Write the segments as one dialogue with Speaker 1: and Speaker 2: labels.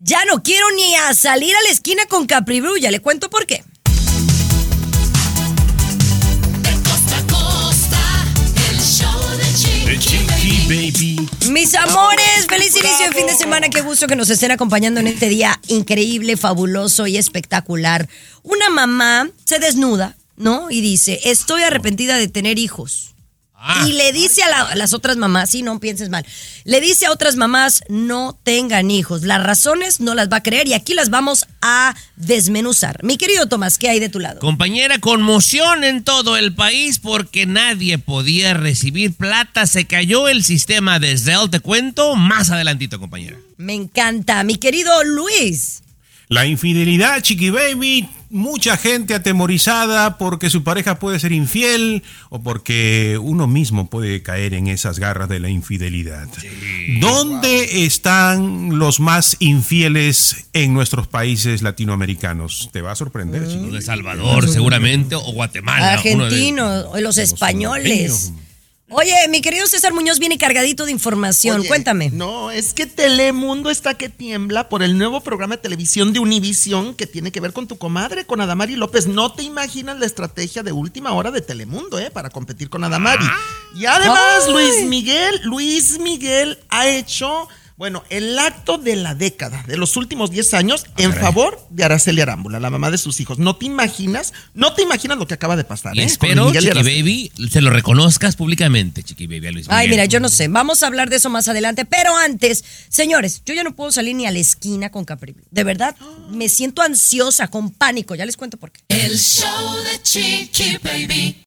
Speaker 1: Ya no quiero ni a salir a la esquina con Capri Blue, ya le cuento por qué. Mis amores, feliz inicio de fin de semana. Qué gusto que nos estén acompañando en este día increíble, fabuloso y espectacular. Una mamá se desnuda, ¿no? Y dice, estoy arrepentida de tener hijos.
Speaker 2: Ah.
Speaker 1: y le dice a, la- a las otras mamás, sí, no pienses mal, le dice a otras mamás, no tengan hijos. Las razones no las va a creer y aquí las vamos a desmenuzar. Mi querido Tomás, ¿qué hay de tu lado?
Speaker 2: Compañera, conmoción en todo el país porque nadie podía recibir plata. Se cayó el sistema de Zelle. Te cuento más adelantito, compañera.
Speaker 1: Me encanta. Mi querido Luis.
Speaker 3: La infidelidad, Chiqui Baby, mucha gente atemorizada porque su pareja puede ser infiel o porque uno mismo puede caer en esas garras de la infidelidad. ¿Dónde están los más infieles en nuestros países latinoamericanos? Te va a sorprender, Chiqui.
Speaker 2: De Salvador, seguramente, o Guatemala.
Speaker 1: Argentinos, o los españoles. Oye, mi querido César Muñoz viene cargadito de información.
Speaker 4: Oye,
Speaker 1: Cuéntame.
Speaker 4: No, es que Telemundo está que tiembla por el nuevo programa de televisión de Univisión que tiene que ver con tu comadre, con Adamari López. No te imaginas la estrategia de última hora de Telemundo, ¿eh? Para competir con Adamari. Y además. Luis Miguel, Luis Miguel ha hecho, bueno, el acto de la década, de los últimos 10 años, en favor de Araceli Arámbula, la mamá de sus hijos. No te imaginas, no te imaginas lo que acaba de pasar,
Speaker 2: Y
Speaker 4: ¿eh?
Speaker 2: Espero, Chiqui. Baby, se lo reconozcas públicamente, Chiqui Baby, a Luis
Speaker 1: Ay,
Speaker 2: Miguel.
Speaker 1: mira, yo no sé. Vamos a hablar de eso más adelante. Pero antes, señores, yo ya no puedo salir ni a la esquina con Capri. De verdad, me siento ansiosa, con pánico. Ya les cuento por qué.
Speaker 5: El show de Chiqui Baby.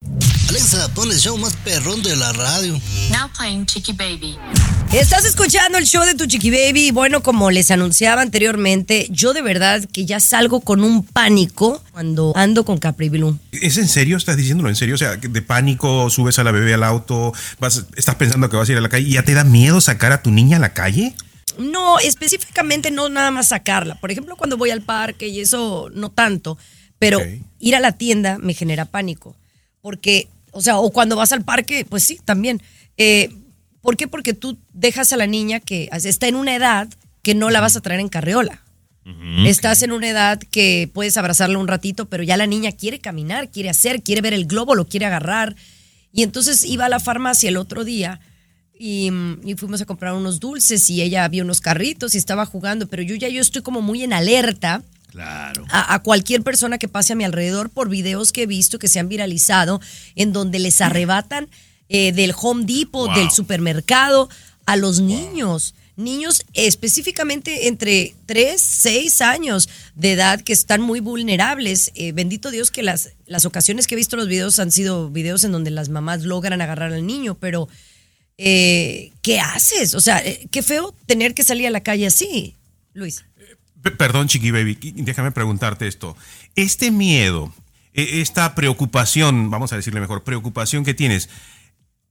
Speaker 6: Alexa, pon el show más perrón de la radio.
Speaker 5: Now playing Chiqui Baby.
Speaker 1: Estás escuchando el show de tu Chiqui Baby. Bueno, como les anunciaba anteriormente, yo de verdad que ya salgo con un pánico cuando ando con Capri Blue.
Speaker 3: ¿Es en serio? ¿Estás diciéndolo en serio? O sea, de pánico subes a la bebé al auto, vas, estás pensando que vas a ir a la calle y ya te da miedo sacar a tu niña a la calle.
Speaker 1: No, específicamente no nada más sacarla. Por ejemplo, cuando voy al parque y eso no tanto, pero ir a la tienda me genera pánico. Porque, o sea, o cuando vas al parque, pues sí, también. Eh, ¿Por qué? Porque tú dejas a la niña que está en una edad que no la vas a traer en carriola. Estás en una edad que puedes abrazarla un ratito, pero ya la niña quiere caminar, quiere hacer, quiere ver el globo, lo quiere agarrar. Y entonces iba a la farmacia el otro día y, mm, y fuimos a comprar unos dulces y ella vio unos carritos y estaba jugando, pero yo ya yo estoy como muy en alerta
Speaker 2: Claro.
Speaker 1: a, a cualquier persona que pase a mi alrededor por videos que he visto que se han viralizado en donde les arrebatan eh, del Home Depot, del supermercado a los niños. Niños específicamente entre 3, 6 años de edad que están muy vulnerables. Eh, bendito Dios que las, las ocasiones que he visto los videos han sido videos en donde las mamás logran agarrar al niño, pero eh, ¿qué haces? O sea, qué feo tener que salir a la calle así, Luis.
Speaker 3: Perdón, Chiqui Baby, déjame preguntarte esto. Este miedo, e- esta preocupación, vamos a decirle mejor, preocupación que tienes,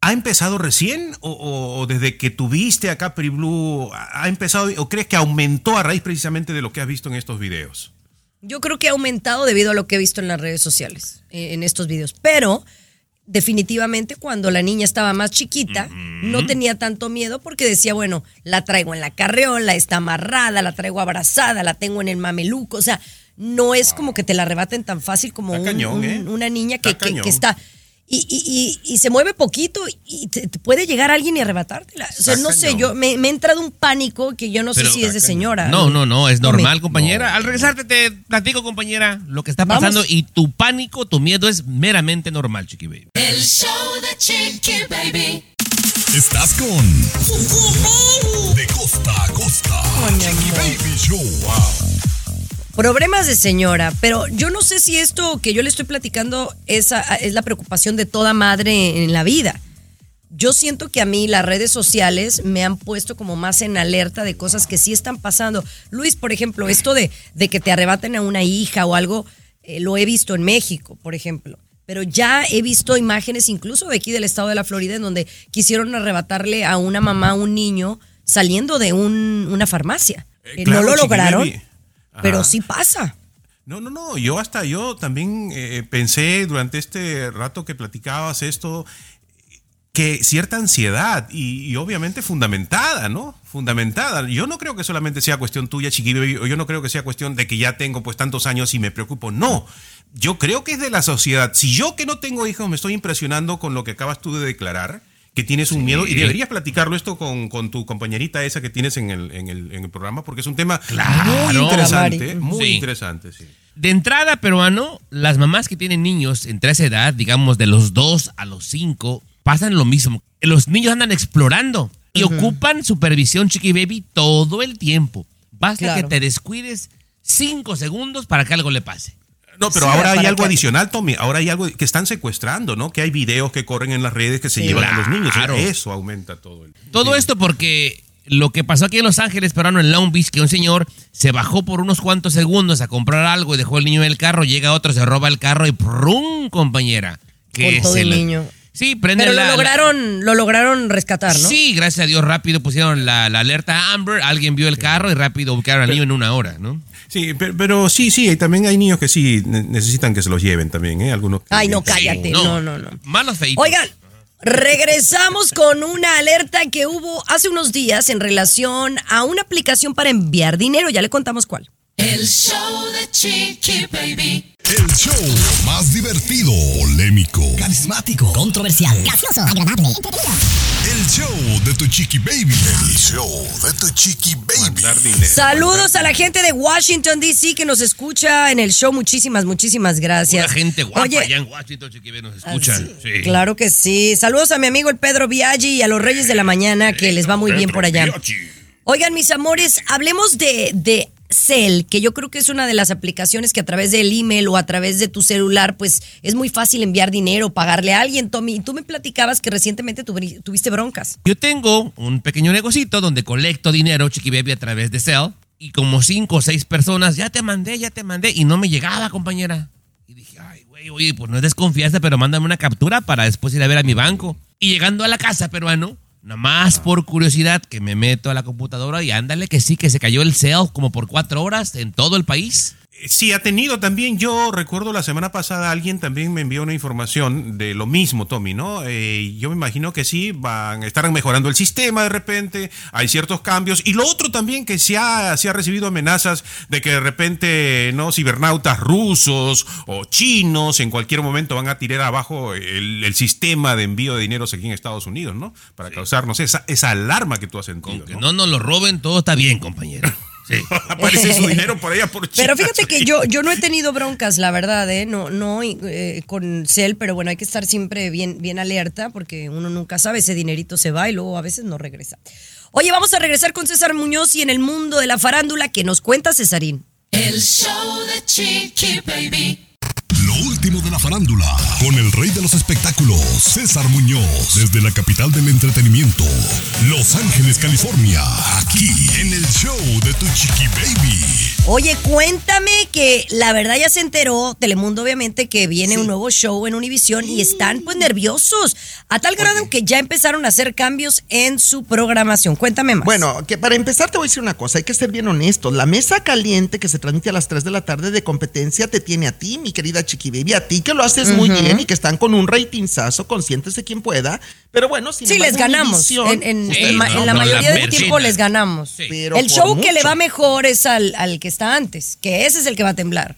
Speaker 3: ¿ha empezado recién o, desde que tuviste a Capri Blue ha empezado o crees que aumentó a raíz precisamente de lo que has visto en estos videos?
Speaker 1: Yo creo que ha aumentado debido a lo que he visto en las redes sociales, eh, en estos videos. Pero definitivamente cuando la niña estaba más chiquita, no tenía tanto miedo porque decía, bueno, la traigo en la carreola, está amarrada, la traigo abrazada, la tengo en el mameluco. O sea, no es como que te la arrebaten tan fácil como un-
Speaker 3: cañón,
Speaker 1: un-
Speaker 3: ¿eh?
Speaker 1: una niña que,
Speaker 3: Está
Speaker 1: que-
Speaker 3: cañón.
Speaker 1: que está... Y, y- y- y se mueve poquito y te, te puede llegar alguien y arrebatártela. O sea, no sé, yo me, me ha entrado un pánico que yo no
Speaker 2: Pero-
Speaker 1: sé si es de señora.
Speaker 2: No, no, no, es normal, compañera. Al regresarte te platico, compañera, lo que está
Speaker 1: Vamos.
Speaker 2: pasando y tu pánico, tu miedo es meramente normal, Chiqui Baby.
Speaker 5: El show de Chiqui Baby.
Speaker 7: Estás con De costa a costa. Chiqui Baby Show. Wow.
Speaker 1: Problemas de señora, pero yo no sé si esto que yo le estoy platicando es, a- es la preocupación de toda madre en la vida. yo siento que a mí las redes sociales me han puesto como más en alerta de cosas que sí están pasando. Luis, por ejemplo, esto de, de que te arrebaten a una hija o algo, eh, lo he visto en México, por ejemplo. Pero ya he visto imágenes incluso de aquí del estado de la Florida en donde quisieron arrebatarle a una mamá a un niño saliendo de un- una farmacia.
Speaker 3: Eh,
Speaker 1: Eh,
Speaker 3: claro,
Speaker 1: no lo lograron, Pero sí pasa.
Speaker 3: No, no, no, yo hasta yo también eh, pensé durante este rato que platicabas esto, que cierta ansiedad y, y obviamente fundamentada, ¿no? Fundamentada. Yo no creo que solamente sea cuestión tuya, chiquillo, yo no creo que sea cuestión de que ya tengo pues tantos años y me preocupo. No, yo creo que es de la sociedad. Si yo que no tengo hijos me estoy impresionando con lo que acabas tú de declarar, que tienes un miedo, y deberías platicarlo esto con, con tu compañerita esa que tienes en el, en el, en el programa, porque es un tema muy interesante, muy
Speaker 2: Sí.
Speaker 3: interesante, sí.
Speaker 2: De entrada, peruano, las mamás que tienen niños entre esa edad, digamos de los 2 a los 5, pasan lo mismo. Los niños andan explorando y ocupan supervisión chiqui baby todo el tiempo. Basta
Speaker 1: Claro.
Speaker 2: que te descuides 5 segundos para que algo le pase.
Speaker 3: No, pero
Speaker 1: Sí,
Speaker 3: ahora hay algo
Speaker 1: que-
Speaker 3: adicional, Tommy. Ahora hay algo que están secuestrando, ¿no? Que hay videos que corren en las redes que se
Speaker 1: Sí.
Speaker 3: llevan a los niños.
Speaker 2: Claro.
Speaker 3: Eso aumenta todo. El...
Speaker 2: Todo
Speaker 3: Sí.
Speaker 2: esto porque lo que pasó aquí en Los Ángeles, peruano, en Long Beach, que un señor se bajó por unos cuantos segundos a comprar algo y dejó el niño en el carro, llega otro, se roba el carro y ¡prum! compañera. Que
Speaker 1: Con todo
Speaker 2: se
Speaker 1: el niño.
Speaker 2: Sí, prende
Speaker 1: Pero
Speaker 2: la-
Speaker 1: lo
Speaker 2: la-
Speaker 1: lograron, lo lograron rescatar, ¿no?
Speaker 2: Sí, gracias a Dios rápido pusieron la, la alerta Amber, alguien vio el carro y rápido buscaron al niño en una hora, ¿no?
Speaker 3: Sí, pero, pero sí, sí, y también hay niños que sí ne- necesitan que se los lleven también, ¿eh? Algunos. que-
Speaker 1: Ay, no, cállate. No, no, no.
Speaker 2: Malos feitos.
Speaker 1: Oigan, regresamos con una alerta que hubo hace unos días en relación a una aplicación para enviar dinero. Ya le contamos cuál.
Speaker 5: El show de Chiqui Baby.
Speaker 7: El show más divertido, polémico,
Speaker 6: Carismático. Controversial.
Speaker 8: Gracioso, agradable,
Speaker 7: el show de tu chiqui baby. El show de tu chiqui baby.
Speaker 3: Dinero.
Speaker 1: Saludos a la gente de Washington, D.C. que nos escucha en el show. Muchísimas, muchísimas gracias.
Speaker 2: La gente guapa
Speaker 1: Oye,
Speaker 2: allá en Washington, chiquibé, nos escuchan.
Speaker 1: Ah,
Speaker 2: Sí.
Speaker 1: Claro que sí. Saludos a mi amigo el Pedro Viaggi y a los Reyes de la Mañana, que les va muy bien por allá. Oigan, mis amores, hablemos de, de Cell, que yo creo que es una de las aplicaciones que a través del email o a través de tu celular, pues es muy fácil enviar dinero, pagarle a alguien, Tommy. Y tú me platicabas que recientemente tuvi- tuviste broncas.
Speaker 2: Yo tengo un pequeño negocito donde colecto dinero, chiqui baby, a través de Cell. Y como cinco o seis personas, ya te mandé, ya te mandé. Y no me llegaba, compañera. Y dije, ay, güey, oye, pues no es desconfianza, pero mándame una captura para después ir a ver a mi banco. Y llegando a la casa, peruano, nomás por curiosidad, que me meto a la computadora y ándale que sí, que se cayó el Cell como por cuatro horas en todo el país.
Speaker 3: Sí, ha tenido también. Yo recuerdo la semana pasada alguien también me envió una información de lo mismo, Tommy, ¿no? Eh, yo me imagino que sí, van, estarán mejorando el sistema de repente, hay ciertos cambios. Y lo otro también que se ha, se ha recibido amenazas de que de repente, ¿no? Cibernautas rusos o chinos en cualquier momento van a tirar abajo el, el sistema de envío de dineros aquí en Estados Unidos, ¿no? Para causarnos esa, esa alarma que tú has sentido.
Speaker 2: Con que
Speaker 3: ¿no?
Speaker 2: no nos lo roben, todo está bien, compañero. Sí.
Speaker 3: Aparece su dinero por allá por
Speaker 1: Pero
Speaker 3: China.
Speaker 1: fíjate que yo, yo no he tenido broncas, la verdad, ¿eh? No, no eh, con Cell, pero bueno, hay que estar siempre bien, bien alerta porque uno nunca sabe, ese dinerito se va y luego a veces no regresa. Oye, vamos a regresar con César Muñoz y en el mundo de la farándula que nos cuenta Cesarín.
Speaker 5: El show de Chiqui Baby.
Speaker 7: Lo último de la farándula, con el rey de los espectáculos, César Muñoz, desde la capital del entretenimiento, Los Ángeles, California, aquí en el show de tu chiqui baby.
Speaker 1: Oye, cuéntame que la verdad ya se enteró Telemundo, obviamente, que viene un nuevo show en Univisión y están pues nerviosos, a tal grado que ya empezaron a hacer cambios en su programación. Cuéntame más.
Speaker 4: Bueno, que para empezar te voy a decir una cosa, hay que ser bien honestos. La mesa caliente que se transmite a las 3 de la tarde de competencia te tiene a ti, mi querida Chiqui Baby, a ti que lo haces muy bien y que están con un ratingazo, consiéntese quien pueda. Pero bueno, sin
Speaker 1: Sí, les ganamos. En, en-
Speaker 4: Ustedes
Speaker 1: en ma-
Speaker 4: no,
Speaker 1: en la mayoría del tiempo les ganamos.
Speaker 4: Pero
Speaker 1: el show que le va mejor es al, al que está antes, que ese es el que va a temblar.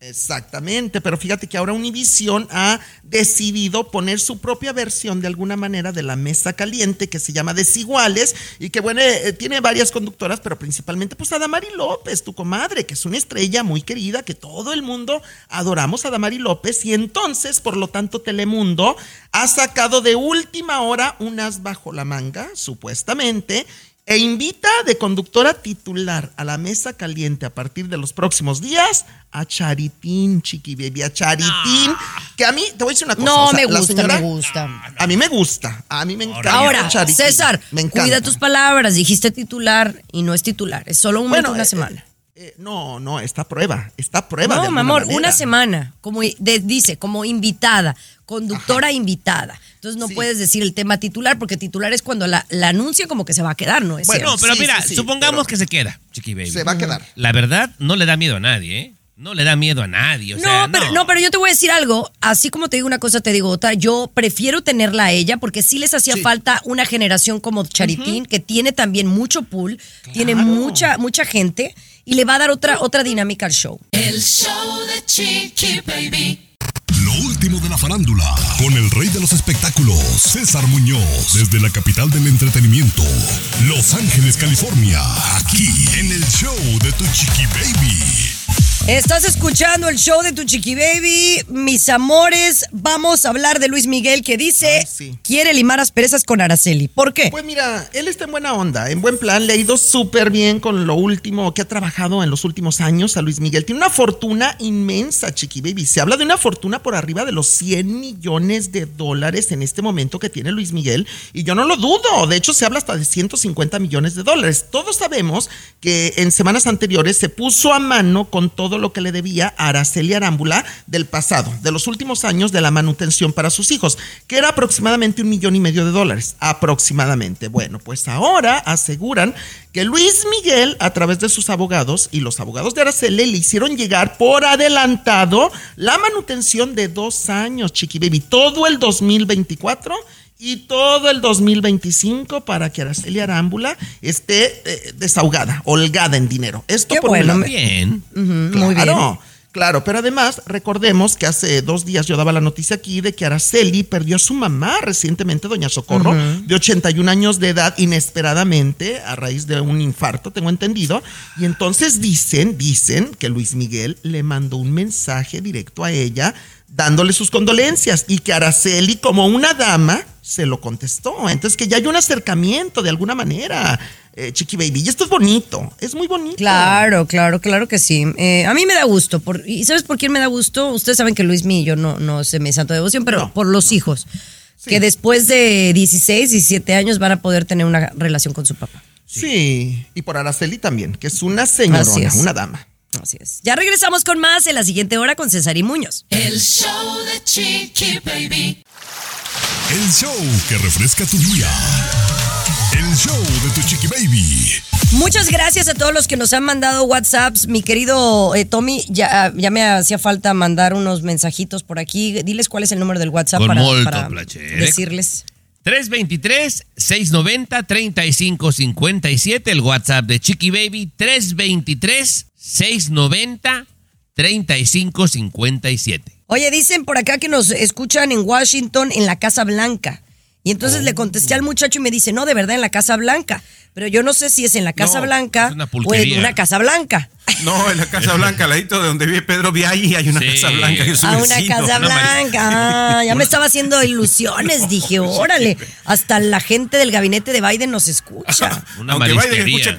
Speaker 4: Exactamente, pero fíjate que ahora Univision ha decidido poner su propia versión de alguna manera de la mesa caliente que se llama Desiguales y que bueno, eh, tiene varias conductoras, pero principalmente pues a Damari López, tu comadre, que es una estrella muy querida, que todo el mundo adoramos a Damari López y entonces, por lo tanto, Telemundo ha sacado de última hora unas bajo la manga, supuestamente, E invita de conductora titular a la mesa caliente a partir de los próximos días a Charitín, chiqui baby, a Charitín. Que a mí, te voy a decir una cosa.
Speaker 1: No,
Speaker 4: o sea,
Speaker 1: me gusta,
Speaker 4: señora-
Speaker 1: me gusta.
Speaker 4: A mí me gusta, a mí me encanta.
Speaker 1: Ahora,
Speaker 4: Charitín,
Speaker 1: César,
Speaker 4: me encanta.
Speaker 1: cuida tus palabras. Dijiste titular y no es titular. Es solo un
Speaker 4: Bueno,
Speaker 1: una
Speaker 4: eh,
Speaker 1: semana.
Speaker 4: Eh, no, no, está a prueba, está a prueba.
Speaker 1: no,
Speaker 4: de
Speaker 1: mi amor,
Speaker 4: manera.
Speaker 1: una semana. Como de- dice, como invitada, conductora invitada. Entonces no
Speaker 4: Sí.
Speaker 1: puedes decir el tema titular, porque titular es cuando la, la anuncia como que se va a quedar, ¿no es
Speaker 4: Bueno,
Speaker 1: cierto?
Speaker 2: Pero
Speaker 4: Sí,
Speaker 2: mira,
Speaker 4: sí,
Speaker 2: supongamos
Speaker 4: pero-
Speaker 2: que se queda, Chiqui Baby.
Speaker 4: Se va a quedar.
Speaker 2: La verdad, no le da miedo a nadie, ¿eh? No le da miedo a nadie. O
Speaker 1: no,
Speaker 2: sea,
Speaker 1: pero, no, pero yo te voy a decir algo. Así como te digo una cosa, te digo otra. Yo prefiero tenerla a ella porque sí les hacía
Speaker 4: Sí.
Speaker 1: falta una generación como Charitín, que tiene también mucho pool, tiene mucha, mucha gente y le va a dar otra, otra dinámica al show.
Speaker 5: El show de Chiqui Baby.
Speaker 7: Lo último de la farándula, con el rey de los espectáculos, César Muñoz, desde la capital del entretenimiento, Los Ángeles, California, aquí en el show de Tu Chiqui Baby.
Speaker 1: Estás escuchando el show de tu chiqui baby, mis amores. Vamos a hablar de Luis Miguel que dice
Speaker 4: Ay, sí.
Speaker 1: quiere limar asperezas con Araceli. ¿Por qué?
Speaker 4: Pues mira, él está en buena onda, en buen plan, le ha ido súper bien con lo último que ha trabajado en los últimos años a Luis Miguel. Tiene una fortuna inmensa, Chiqui Baby. Se habla de una fortuna por arriba de los 100 millones de dólares en este momento que tiene Luis Miguel. Y yo no lo dudo. De hecho, se habla hasta de 150 millones de dólares. Todos sabemos que en semanas anteriores se puso a mano con todo lo que le debía a Araceli Arámbula del pasado, de los últimos años de la manutención para sus hijos, que era aproximadamente un millón y medio de dólares. Aproximadamente. Bueno, pues ahora aseguran que Luis Miguel, a través de sus abogados y los abogados de Araceli, le hicieron llegar por adelantado la manutención de dos años, Chiqui Baby, todo el 2024 y todo el 2025 para que Araceli Arámbula esté eh, desahogada, holgada en dinero. Esto
Speaker 1: Qué
Speaker 4: por un
Speaker 1: bueno,
Speaker 4: lado.
Speaker 1: me-
Speaker 2: Bien.
Speaker 1: Muy bien.
Speaker 4: Claro, claro, pero además recordemos que hace dos días yo daba la noticia aquí de que Araceli perdió a su mamá recientemente, doña Socorro, de 81 años de edad, inesperadamente, a raíz de un infarto, tengo entendido. Y entonces dicen, dicen que Luis Miguel le mandó un mensaje directo a ella dándole sus condolencias y que Araceli, como una dama, se lo contestó. Entonces que ya hay un acercamiento de alguna manera, eh, Chiqui Baby. Y esto es bonito, es muy bonito.
Speaker 1: Claro, claro, claro que sí. Eh, a mí me da gusto. Por, ¿Y sabes por quién me da gusto? Ustedes saben que Luis y yo no, no se me santo devoción, pero
Speaker 4: No,
Speaker 1: por los hijos.
Speaker 4: Sí.
Speaker 1: Que después de 16, 17 años van a poder tener una relación con su papá.
Speaker 4: Sí. y por Araceli también, que es una señorona,
Speaker 1: es.
Speaker 4: una dama.
Speaker 1: Así es. Ya regresamos con más en la siguiente hora con César y Muñoz.
Speaker 5: El show de Chiqui Baby.
Speaker 7: El show que refresca tu día. El show de Tu Chiqui Baby.
Speaker 1: Muchas gracias a todos los que nos han mandado WhatsApps. Mi querido eh, Tommy, ya, ya me hacía falta mandar unos mensajitos por aquí. Diles cuál es el número del WhatsApp
Speaker 2: Con
Speaker 1: para,
Speaker 2: molto
Speaker 1: para decirles.
Speaker 2: 323-690-3557, el WhatsApp de Chiqui Baby, 323-690-3557.
Speaker 1: Oye, dicen por acá que nos escuchan en Washington, en la Casa Blanca. Y entonces le contesté al muchacho y me dice, no, de verdad, en la Casa Blanca. Pero yo no sé si es en la Casa
Speaker 2: No,
Speaker 1: Blanca o en una Casa Blanca.
Speaker 3: No, en la Casa Blanca, al ladito de donde vive Pedro Viaggi, hay una
Speaker 2: Sí.
Speaker 3: Casa Blanca. que es su
Speaker 1: A una
Speaker 3: vecino.
Speaker 1: Casa Blanca. Ah, ya me estaba haciendo ilusiones. Dije, órale, hasta la gente del gabinete de Biden nos escucha.
Speaker 2: Una
Speaker 3: Aunque Biden escucha,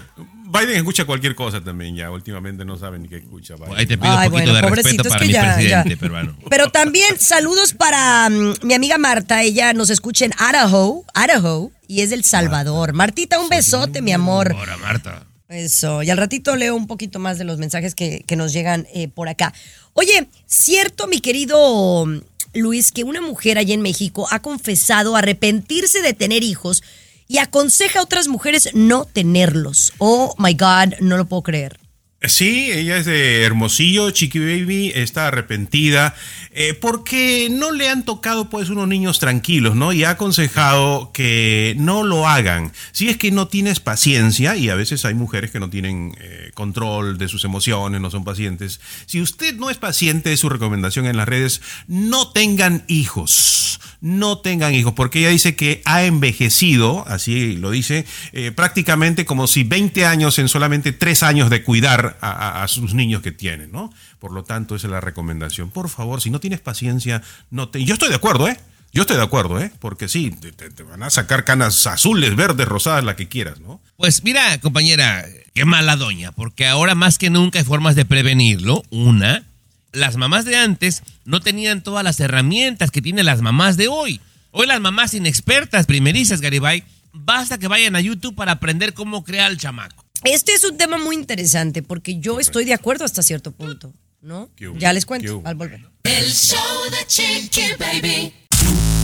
Speaker 3: Biden escucha cualquier cosa también ya. Últimamente no saben ni qué escucha. Biden.
Speaker 2: Ahí te pido
Speaker 1: Ay,
Speaker 2: un poquito
Speaker 1: bueno,
Speaker 2: de
Speaker 1: pobrecito,
Speaker 2: respeto
Speaker 1: es
Speaker 2: para
Speaker 1: que
Speaker 2: mi
Speaker 1: ya-
Speaker 2: presidente
Speaker 1: ya.
Speaker 2: peruano.
Speaker 1: Pero también saludos para mm, mi amiga Marta. Ella nos escucha en Idaho, Idaho, y es del Salvador. Martita, un besote, mi amor.
Speaker 2: Ahora, Marta.
Speaker 1: Eso, y al ratito leo un poquito más de los mensajes que, que nos llegan eh, por acá. Oye, cierto, mi querido mm, Luis, que una mujer allá en México ha confesado arrepentirse de tener hijos y aconseja a otras mujeres no tenerlos. Oh my God, no lo puedo creer.
Speaker 3: Sí, ella es de Hermosillo, Chiqui Baby, está arrepentida eh, porque no le han tocado pues unos niños tranquilos, ¿no? Y ha aconsejado que no lo hagan. Si es que no tienes paciencia, y a veces hay mujeres que no tienen eh, control de sus emociones, no son pacientes. Si usted no es paciente, su recomendación en las redes, no tengan hijos. No tengan hijos, porque ella dice que ha envejecido, así lo dice, eh, prácticamente como si 20 años en solamente 3 años de cuidar a, sus niños que tiene, ¿no? Por lo tanto, esa es la recomendación. Por favor, si no tienes paciencia, no te... Yo estoy de acuerdo, ¿eh? Yo estoy de acuerdo, ¿eh? Porque sí, te van a sacar canas azules, verdes, rosadas, la que quieras, ¿no?
Speaker 2: Pues mira, compañera, qué mala doña, porque ahora más que nunca hay formas de prevenirlo. Una, las mamás de antes no tenían todas las herramientas que tienen las mamás de hoy. Hoy las mamás inexpertas, primerizas, Garibay, basta que vayan a YouTube para aprender cómo crear el chamaco.
Speaker 1: Este es un tema muy interesante porque yo estoy de acuerdo hasta cierto punto, ¿no? Ya les cuento al volver.
Speaker 5: El show de Chiqui Baby.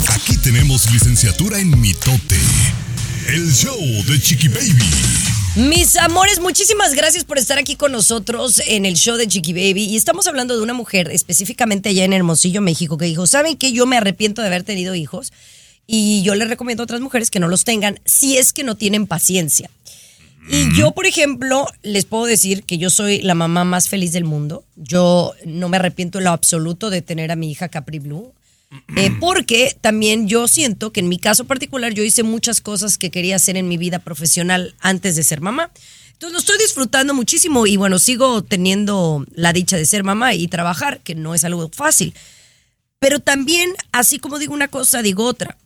Speaker 7: Aquí tenemos licenciatura en mitote. El show de Chiqui Baby.
Speaker 1: Mis amores, muchísimas gracias por estar aquí con nosotros en el show de Chiqui Baby. Y estamos hablando de una mujer, específicamente allá en Hermosillo, México, que dijo, ¿saben qué? Yo me arrepiento de haber tenido hijos y yo les recomiendo a otras mujeres que no los tengan si es que no tienen paciencia. Y yo, por ejemplo, les puedo decir que yo soy la mamá más feliz del mundo. Yo no me arrepiento en lo absoluto de tener a mi hija Capri Blue. Eh, porque también yo siento que en mi caso particular yo hice muchas cosas que quería hacer en mi vida profesional antes de ser mamá. Entonces lo estoy disfrutando muchísimo y bueno, sigo teniendo la dicha de ser mamá y trabajar, que no es algo fácil. Pero también, así como digo una cosa, digo otra.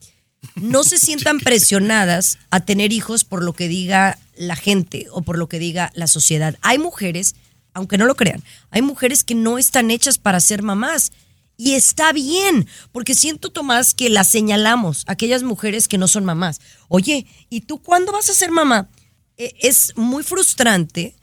Speaker 1: No se sientan presionadas a tener hijos por lo que diga la gente o por lo que diga la sociedad. Hay mujeres, aunque no lo crean, hay mujeres que no están hechas para ser mamás. Y está bien, porque siento, Tomás, que las señalamos, aquellas mujeres que no son mamás. Oye, ¿y tú cuándo vas a ser mamá? Eh, es muy frustrante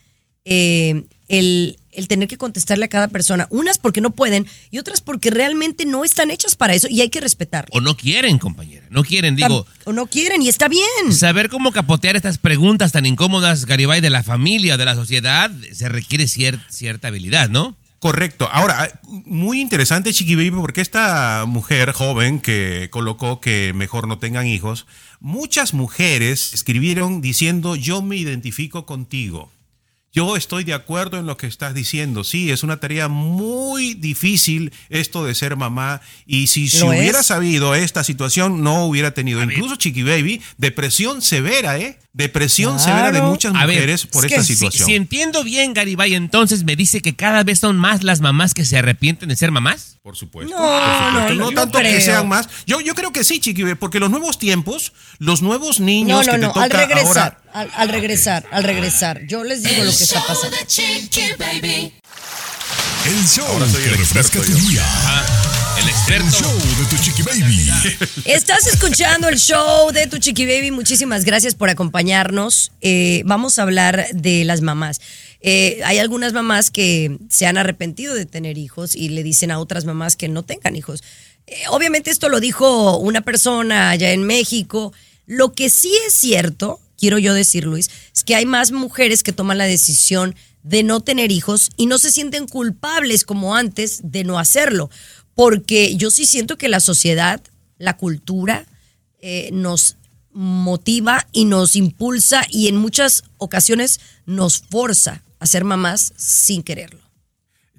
Speaker 1: eh, el, el tener que contestarle a cada persona. Unas porque no pueden y otras porque realmente no están hechas para eso y hay que respetarlo.
Speaker 2: O no quieren, compañera. No quieren, digo.
Speaker 1: O no quieren y está bien.
Speaker 2: Saber cómo capotear estas preguntas tan incómodas, Garibay, de la familia o de la sociedad, se requiere cier- cierta habilidad, ¿no?
Speaker 3: Correcto. Ahora, muy interesante, Chiqui Baby, porque esta mujer joven que colocó que mejor no tengan hijos, muchas mujeres escribieron diciendo, yo me identifico contigo. Yo estoy de acuerdo en lo que estás diciendo. Sí, es una tarea muy difícil esto de ser mamá. Y si, si
Speaker 1: es.
Speaker 3: hubiera sabido esta situación, no hubiera tenido, incluso Chiqui Baby, depresión severa, ¿eh? Depresión severa de muchas
Speaker 2: ver,
Speaker 3: mujeres por
Speaker 2: es
Speaker 3: esta
Speaker 2: si-
Speaker 3: situación.
Speaker 2: Si, entiendo bien, Garibay, entonces me dice que cada vez son más las mamás que se arrepienten de ser mamás.
Speaker 3: Por supuesto.
Speaker 1: No,
Speaker 3: por supuesto.
Speaker 1: no, no
Speaker 3: tanto que sean más. Yo, yo creo que sí, Chiqui, porque los nuevos tiempos, los nuevos niños
Speaker 1: No, no,
Speaker 3: que
Speaker 1: no,
Speaker 3: te
Speaker 1: al
Speaker 3: toca
Speaker 1: regresar,
Speaker 3: ahora.
Speaker 1: Al, al regresar, al regresar. Yo les digo lo que está
Speaker 5: Show
Speaker 1: pasando.
Speaker 5: de Chiqui Baby.
Speaker 7: El show
Speaker 3: Ahora soy
Speaker 7: que
Speaker 3: el
Speaker 7: refresca
Speaker 3: experto
Speaker 7: tu día.
Speaker 2: El
Speaker 7: show de tu chiqui baby.
Speaker 1: Estás escuchando el show de Tu Chiqui Baby. Muchísimas gracias por acompañarnos. Eh, vamos a hablar de las mamás. Eh, hay algunas mamás que se han arrepentido de tener hijos y le dicen a otras mamás que no tengan hijos. Eh, obviamente esto lo dijo una persona allá en México. Lo que sí es cierto, quiero yo decir, Luis, es que hay más mujeres que toman la decisión de no tener hijos y no se sienten culpables como antes de no hacerlo. Porque yo sí siento que la sociedad, la cultura, eh, nos motiva y nos impulsa y en muchas ocasiones nos forza a ser mamás sin quererlo.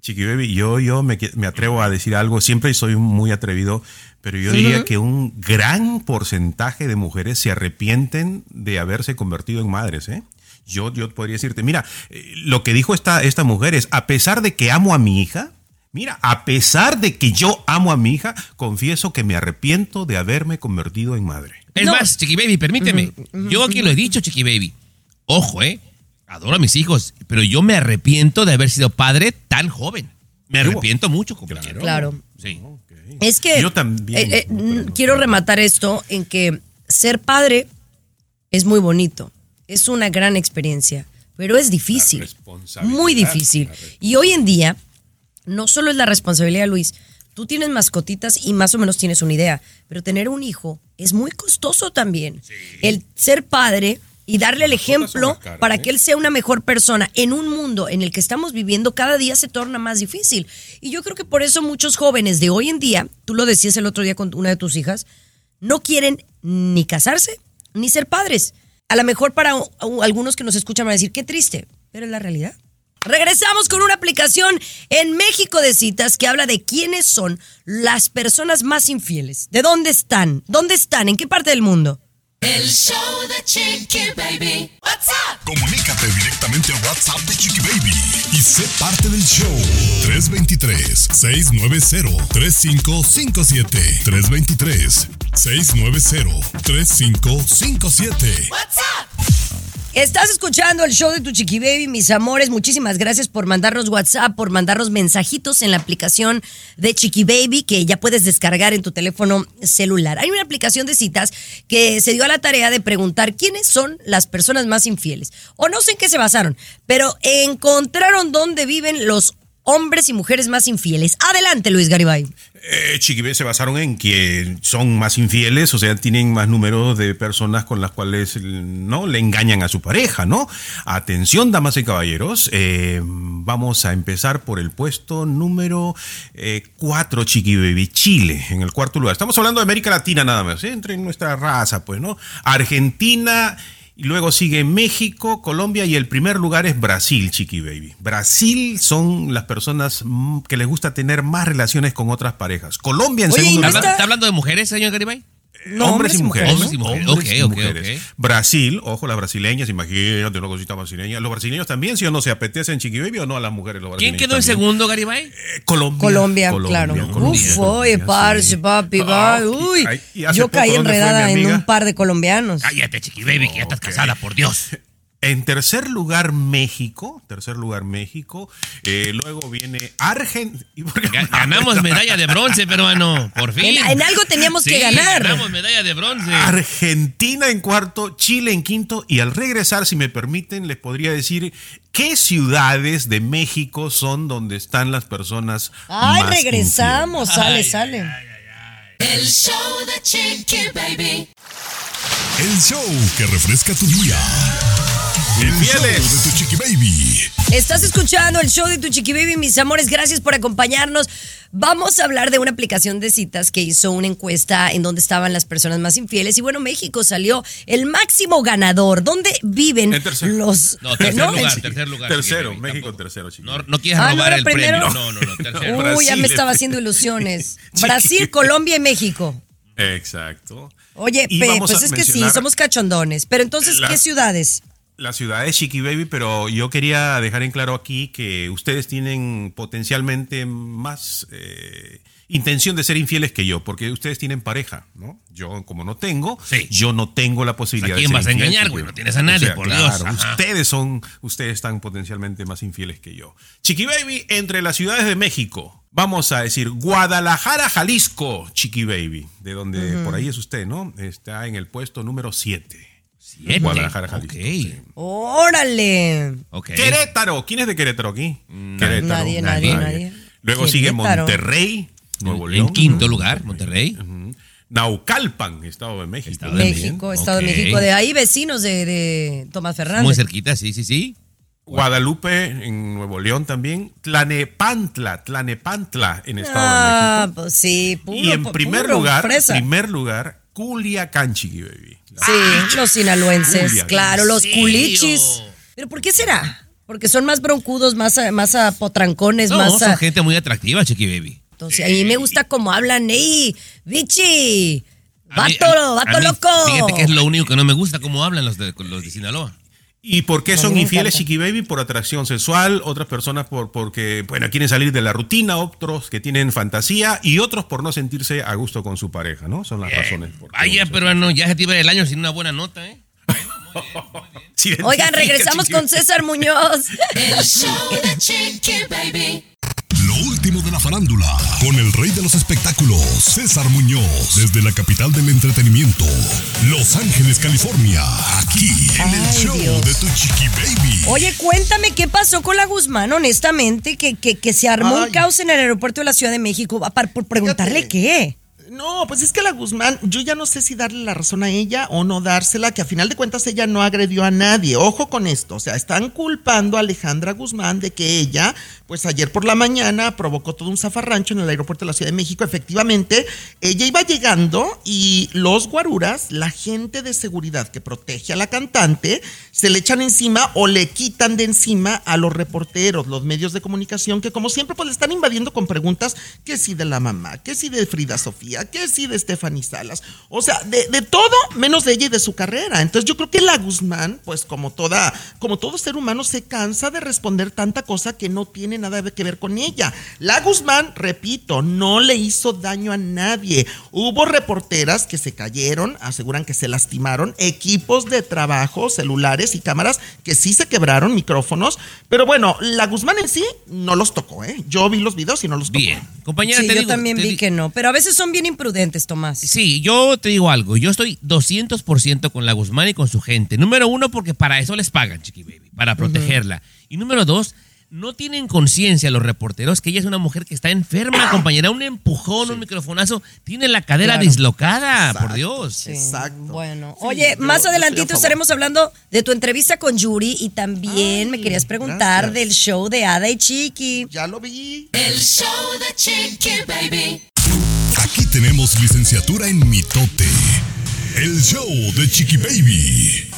Speaker 3: Chiqui Baby, yo, yo me, me atrevo a decir algo, siempre soy muy atrevido, pero yo diría que un gran porcentaje de mujeres se arrepienten de haberse convertido en madres, ¿eh? Yo, yo podría decirte, mira, eh, lo que dijo esta, esta mujer es, a pesar de que amo a mi hija, mira, a pesar de que yo amo a mi hija, confieso que me arrepiento de haberme convertido en madre.
Speaker 2: Es
Speaker 1: No.
Speaker 2: más, Chiqui Baby, permíteme. Yo aquí lo he dicho, Chiqui Baby. Ojo, ¿eh? Adoro a mis hijos, pero yo me arrepiento de haber sido padre tan joven. Me arrepiento mucho, compañero.
Speaker 1: Claro.
Speaker 2: Sí.
Speaker 1: Es que
Speaker 3: Yo también,
Speaker 1: eh, eh,
Speaker 3: no
Speaker 1: quiero rematar esto en que ser padre es muy bonito, es una gran experiencia, pero es difícil, muy difícil. Y hoy en día no solo es la responsabilidad, Luis. Tú tienes mascotitas y más o menos tienes una idea, pero tener un hijo es muy costoso también. El ser padre y darle el ejemplo
Speaker 3: caras,
Speaker 1: para
Speaker 3: ¿eh?
Speaker 1: que él sea una mejor persona en un mundo en el que estamos viviendo cada día se torna más difícil. Y yo creo que por eso muchos jóvenes de hoy en día, tú lo decías el otro día con una de tus hijas, no quieren ni casarse ni ser padres. A lo mejor para algunos que nos escuchan van a decir, qué triste, pero es la realidad. Regresamos con una aplicación en México de citas que habla de quiénes son las personas más infieles. ¿De dónde están? ¿Dónde están? ¿En qué parte del mundo?
Speaker 5: El show de Chiqui Baby. What's up?
Speaker 7: Comunícate directamente al WhatsApp de Chiqui Baby y sé parte del show. 323-690-3557. 323-690-3557.
Speaker 5: What's up?
Speaker 1: Estás escuchando el show de tu chiqui baby, mis amores. Muchísimas gracias por mandarnos WhatsApp, por mandarnos mensajitos en la aplicación de Chiqui Baby que ya puedes descargar en tu teléfono celular. Hay una aplicación de citas que se dio a la tarea de preguntar quiénes son las personas más infieles. O no sé en qué se basaron, pero encontraron dónde viven los hombres y mujeres más infieles. Adelante, Luis Garibay.
Speaker 3: Eh, Chiquibé se basaron en que son más infieles, o sea, tienen más números de personas con las cuales no le engañan a su pareja, ¿no? Atención, damas y caballeros, eh, vamos a empezar por el puesto número 4, Chiqui Baby, Chile, en el cuarto lugar. Estamos hablando de América Latina nada más, ¿eh? entre nuestra raza, pues, ¿no? Argentina. Y luego sigue México, Colombia y el primer lugar es Brasil, Chiqui Baby. Brasil son las personas mm, que les gusta tener más relaciones con otras parejas. Colombia en
Speaker 1: Oye, ¿y
Speaker 3: segundo
Speaker 1: no
Speaker 3: lugar.
Speaker 2: ¿Está, está hablando de mujeres, señor Garibay?
Speaker 1: No,
Speaker 3: hombres y mujeres.
Speaker 2: Hombres y mujeres.
Speaker 3: Hombres
Speaker 2: Ok,
Speaker 3: y
Speaker 2: ok,
Speaker 3: mujeres.
Speaker 2: ok.
Speaker 3: Brasil, ojo, las brasileñas, imagínate una cosita brasileña. Los brasileños también, si o no, se apetecen Chiqui Baby o no a las mujeres. Los
Speaker 2: ¿Quién quedó en segundo, Garibay?
Speaker 3: Eh, Colombia.
Speaker 1: Colombia, claro.
Speaker 3: Colombia,
Speaker 1: Uf, oye, parce,
Speaker 3: sí.
Speaker 1: papi,
Speaker 3: Ah,
Speaker 1: va.
Speaker 3: ok.
Speaker 1: Uy,
Speaker 3: Ay, ¿y hace
Speaker 1: yo caí enredada en un par de colombianos.
Speaker 2: Cállate, Chiqui Baby, que ya estás casada, por Dios.
Speaker 3: En tercer lugar, México. Tercer lugar, México. Eh, luego viene Argentina.
Speaker 2: Ga- Ganamos medalla de bronce, peruano. Por fin.
Speaker 1: En- en algo teníamos que ganar.
Speaker 2: Ganamos medalla de bronce.
Speaker 3: Argentina en cuarto, Chile en quinto y al regresar, si me permiten, les podría decir qué ciudades de México son donde están las personas
Speaker 1: Ay,
Speaker 3: más
Speaker 1: regresamos, sale,
Speaker 2: Ay,
Speaker 1: sale.
Speaker 5: El show de Chiqui Baby.
Speaker 7: El show que refresca tu día. El show
Speaker 3: Infieles.
Speaker 7: de tu Chiqui Baby.
Speaker 1: Estás escuchando el show de tu chiqui baby, mis amores. Gracias por acompañarnos. Vamos a hablar de una aplicación de citas que hizo una encuesta en donde estaban las personas más infieles. Y bueno, México salió el máximo ganador. ¿Dónde viven
Speaker 3: En
Speaker 1: los.
Speaker 2: No, tercer
Speaker 1: no,
Speaker 2: lugar, tercer lugar.
Speaker 3: Tercero,
Speaker 2: Baby,
Speaker 3: México
Speaker 2: tampoco.
Speaker 3: tercero, Chiqui
Speaker 2: No, no quieras
Speaker 1: Ah, ¿no
Speaker 2: robar el
Speaker 1: primero?
Speaker 2: premio. No, no, no, tercero.
Speaker 1: Uy, ya me estaba haciendo ilusiones. Brasil, Colombia y México.
Speaker 3: Exacto.
Speaker 1: Oye, pe- pues es que sí, somos cachondones. Pero entonces,
Speaker 3: La-
Speaker 1: ¿qué ciudades?
Speaker 3: La ciudad de Chiqui Baby, pero yo quería dejar en claro aquí que ustedes tienen potencialmente más eh, intención de ser infieles que yo, porque ustedes tienen pareja, ¿no? Yo, como no tengo,
Speaker 2: Sí.
Speaker 3: yo no tengo la posibilidad
Speaker 2: ¿A quién
Speaker 3: de ser
Speaker 2: vas a engañar, güey? No tienes a nadie, por Dios.
Speaker 3: claro,
Speaker 2: Ajá.
Speaker 3: Ustedes son, ustedes están potencialmente más infieles que yo. Chiqui Baby, entre las ciudades de México, vamos a decir Guadalajara, Jalisco, Chiqui Baby, de donde por ahí es usted, ¿no? Está en el puesto número 7.
Speaker 2: Siete.
Speaker 3: Guadalajara, Jalisco.
Speaker 2: Ok.
Speaker 3: sí.
Speaker 1: Órale.
Speaker 3: Querétaro. ¿Quién es de Querétaro aquí? Querétaro.
Speaker 1: Nadie, nadie, nadie.
Speaker 3: Luego sigue. Monterrey, Nuevo
Speaker 2: En
Speaker 3: León.
Speaker 2: quinto lugar, Monterrey.
Speaker 3: Naucalpan, Estado de México.
Speaker 2: Estado de
Speaker 1: México, Estado de México. De ahí vecinos de, de Tomás Fernández.
Speaker 2: Muy cerquita, sí, sí, sí.
Speaker 3: Guadalupe, en Nuevo León también. Tlanepantla, Tlanepantla, en Estado
Speaker 1: Ah,
Speaker 3: de México.
Speaker 1: pues sí, puro,
Speaker 3: y en primer
Speaker 1: puro
Speaker 3: lugar,
Speaker 1: fresa.
Speaker 3: primer lugar, Culiacán, Chiqui Baby.
Speaker 1: Sí, los sinaloenses, claro, los
Speaker 2: ¿en
Speaker 1: culichis.
Speaker 2: serio?
Speaker 1: ¿Pero por qué será? Porque son más broncudos, más, a- más a potrancones,
Speaker 2: No,
Speaker 1: más
Speaker 2: son
Speaker 1: a...
Speaker 2: gente muy atractiva, Chiqui Baby.
Speaker 1: Entonces, a mí me gusta cómo hablan, ¡ey, bichi!
Speaker 2: A mí-
Speaker 1: ¡Vato,
Speaker 2: a mí-
Speaker 1: vato
Speaker 2: a mí,
Speaker 1: loco!
Speaker 2: Fíjate que es lo único que no me gusta, cómo hablan los de, los de Sinaloa.
Speaker 3: ¿Y por qué son infieles. Chiqui Baby? Por atracción sexual, otras personas por, porque, bueno, quieren salir de la rutina, otros que tienen fantasía y otros por no sentirse a gusto con su pareja, ¿no? Son las razones. por qué
Speaker 2: Vaya, peruano, ya se te iba el año sin una buena nota, ¿eh?
Speaker 3: Sí,
Speaker 1: Oigan, regresamos
Speaker 3: Chiqui
Speaker 1: con César Muñoz.
Speaker 5: El show de Chiqui Baby.
Speaker 7: Lo último de la farándula, con el rey de los espectáculos, César Muñoz, desde la capital del entretenimiento, Los Ángeles, California, aquí en el
Speaker 1: Ay,
Speaker 7: show
Speaker 1: Dios.
Speaker 7: de tu chiqui baby.
Speaker 1: Oye, cuéntame qué pasó con la Guzmán, honestamente, que, que, que se armó un caos en el aeropuerto de la Ciudad de México. Para- por preguntarle
Speaker 4: Fíjate.
Speaker 1: qué.
Speaker 4: No, pues es que la Guzmán, yo ya no sé si darle la razón a ella o no dársela, que a final de cuentas ella no agredió a nadie. Ojo con esto, o sea, están culpando a Alejandra Guzmán de que ella, pues ayer por la mañana provocó todo un zafarrancho en el aeropuerto de la Ciudad de México. Efectivamente, ella iba llegando y los guaruras, la gente de seguridad que protege a la cantante, se le echan encima o le quitan de encima a los reporteros, los medios de comunicación, que como siempre pues le están invadiendo con preguntas que si de la mamá, que si de Frida Sofía, que sí de Stephanie Salas. O sea, de, de todo menos de ella y de su carrera. Entonces yo creo que la Guzmán, pues como toda, como todo ser humano, se cansa de responder tanta cosa que no tiene nada que ver con ella. La Guzmán, repito, no le hizo daño a nadie. Hubo reporteras que se cayeron, aseguran que se lastimaron, equipos de trabajo, celulares y cámaras que sí se quebraron, micrófonos. Pero bueno, la Guzmán en sí no los tocó, ¿eh? Yo vi los videos y no los tocó.
Speaker 2: Bien. Compañera,
Speaker 1: Sí,
Speaker 2: te
Speaker 1: yo
Speaker 2: digo,
Speaker 1: también
Speaker 2: te
Speaker 1: vi que no, pero a veces son bien imprudentes, Tomás.
Speaker 2: Sí, yo te digo algo. Yo estoy 200% con la Guzmán y con su gente. Número uno, porque para eso les pagan, Chiqui Baby, para protegerla. Y número dos, no tienen conciencia los reporteros que ella es una mujer que está enferma, compañera. Un empujón, un microfonazo, tiene la cadera
Speaker 1: Claro.
Speaker 2: dislocada, por. Dios.
Speaker 1: Sí,
Speaker 4: Exacto.
Speaker 1: Bueno,
Speaker 4: Sí,
Speaker 1: oye,
Speaker 4: yo-
Speaker 1: más adelantito estaremos hablando de tu entrevista con Yuri y también me querías preguntar
Speaker 4: gracias.
Speaker 1: del show de Ada y Chiqui.
Speaker 4: Ya lo vi.
Speaker 5: El show de Chiqui Baby.
Speaker 7: Aquí tenemos licenciatura en mitote. El show de Chiqui Baby.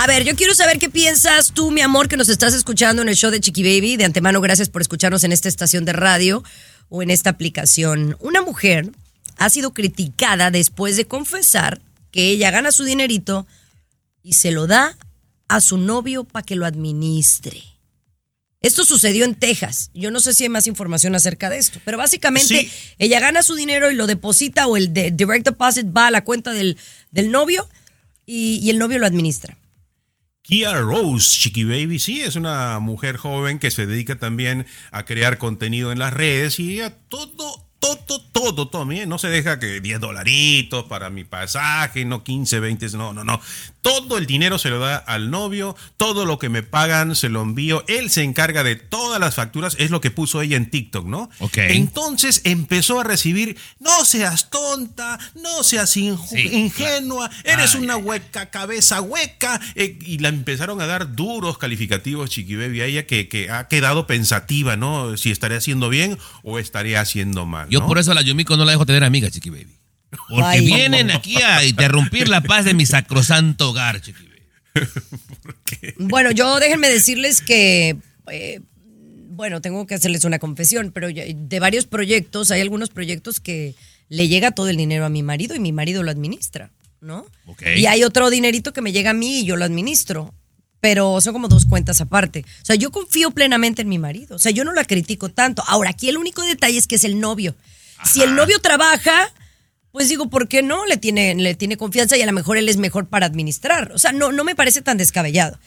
Speaker 1: A ver, yo quiero saber qué piensas tú, mi amor, que nos estás escuchando en el show de Chiqui Baby. De antemano, gracias por escucharnos en esta estación de radio o en esta aplicación. Una mujer ha sido criticada después de confesar que ella gana su dinerito y se lo da a su novio para que lo administre. Esto sucedió en Texas. Yo no sé si hay más información acerca de esto, pero básicamente
Speaker 3: Sí.
Speaker 1: ella gana su dinero y lo deposita o el de direct deposit va a la cuenta del, del novio y, y el novio lo administra.
Speaker 3: Kia Rose, Chiqui Baby, sí, es una mujer joven que se dedica también a crear contenido en las redes y ella todo, todo, todo, también. No se deja que 10 dolaritos para mi pasaje, no 15, 20, no, no, no. Todo el dinero se lo da al novio, todo lo que me pagan se lo envío. Él se encarga de todas las facturas, es lo que puso ella en TikTok, ¿no?
Speaker 2: Ok.
Speaker 3: Entonces empezó a recibir, no seas tonta, no seas
Speaker 2: Sí,
Speaker 3: ingenua, eres
Speaker 2: Ay,
Speaker 3: una hueca, cabeza hueca. eh, y la empezaron a dar duros calificativos, Chiqui Baby, a ella que, que ha quedado pensativa, ¿no? Si estaré haciendo bien o estaré haciendo mal.
Speaker 2: Yo
Speaker 3: ¿no?
Speaker 2: por eso a la Yumiko no la dejo tener amiga, Chiqui Baby. Porque
Speaker 1: Ay.
Speaker 2: vienen aquí a interrumpir la paz de mi sacrosanto hogar, Chiqui Baby.
Speaker 1: Bueno, yo déjenme decirles que, eh, bueno, tengo que hacerles una confesión, pero de varios proyectos, hay algunos proyectos que le llega todo el dinero a mi marido y mi marido lo administra, ¿no? Y hay otro dinerito que me llega a mí y yo lo administro. Pero son como dos cuentas aparte. O sea, yo confío plenamente en mi marido. O sea, yo no la critico tanto. Ahora, aquí el único detalle es que es el novio. Si el novio trabaja, pues digo, ¿por qué no? Le tiene, le tiene confianza y a lo mejor él es mejor para administrar. O sea, no, no me parece tan descabellado.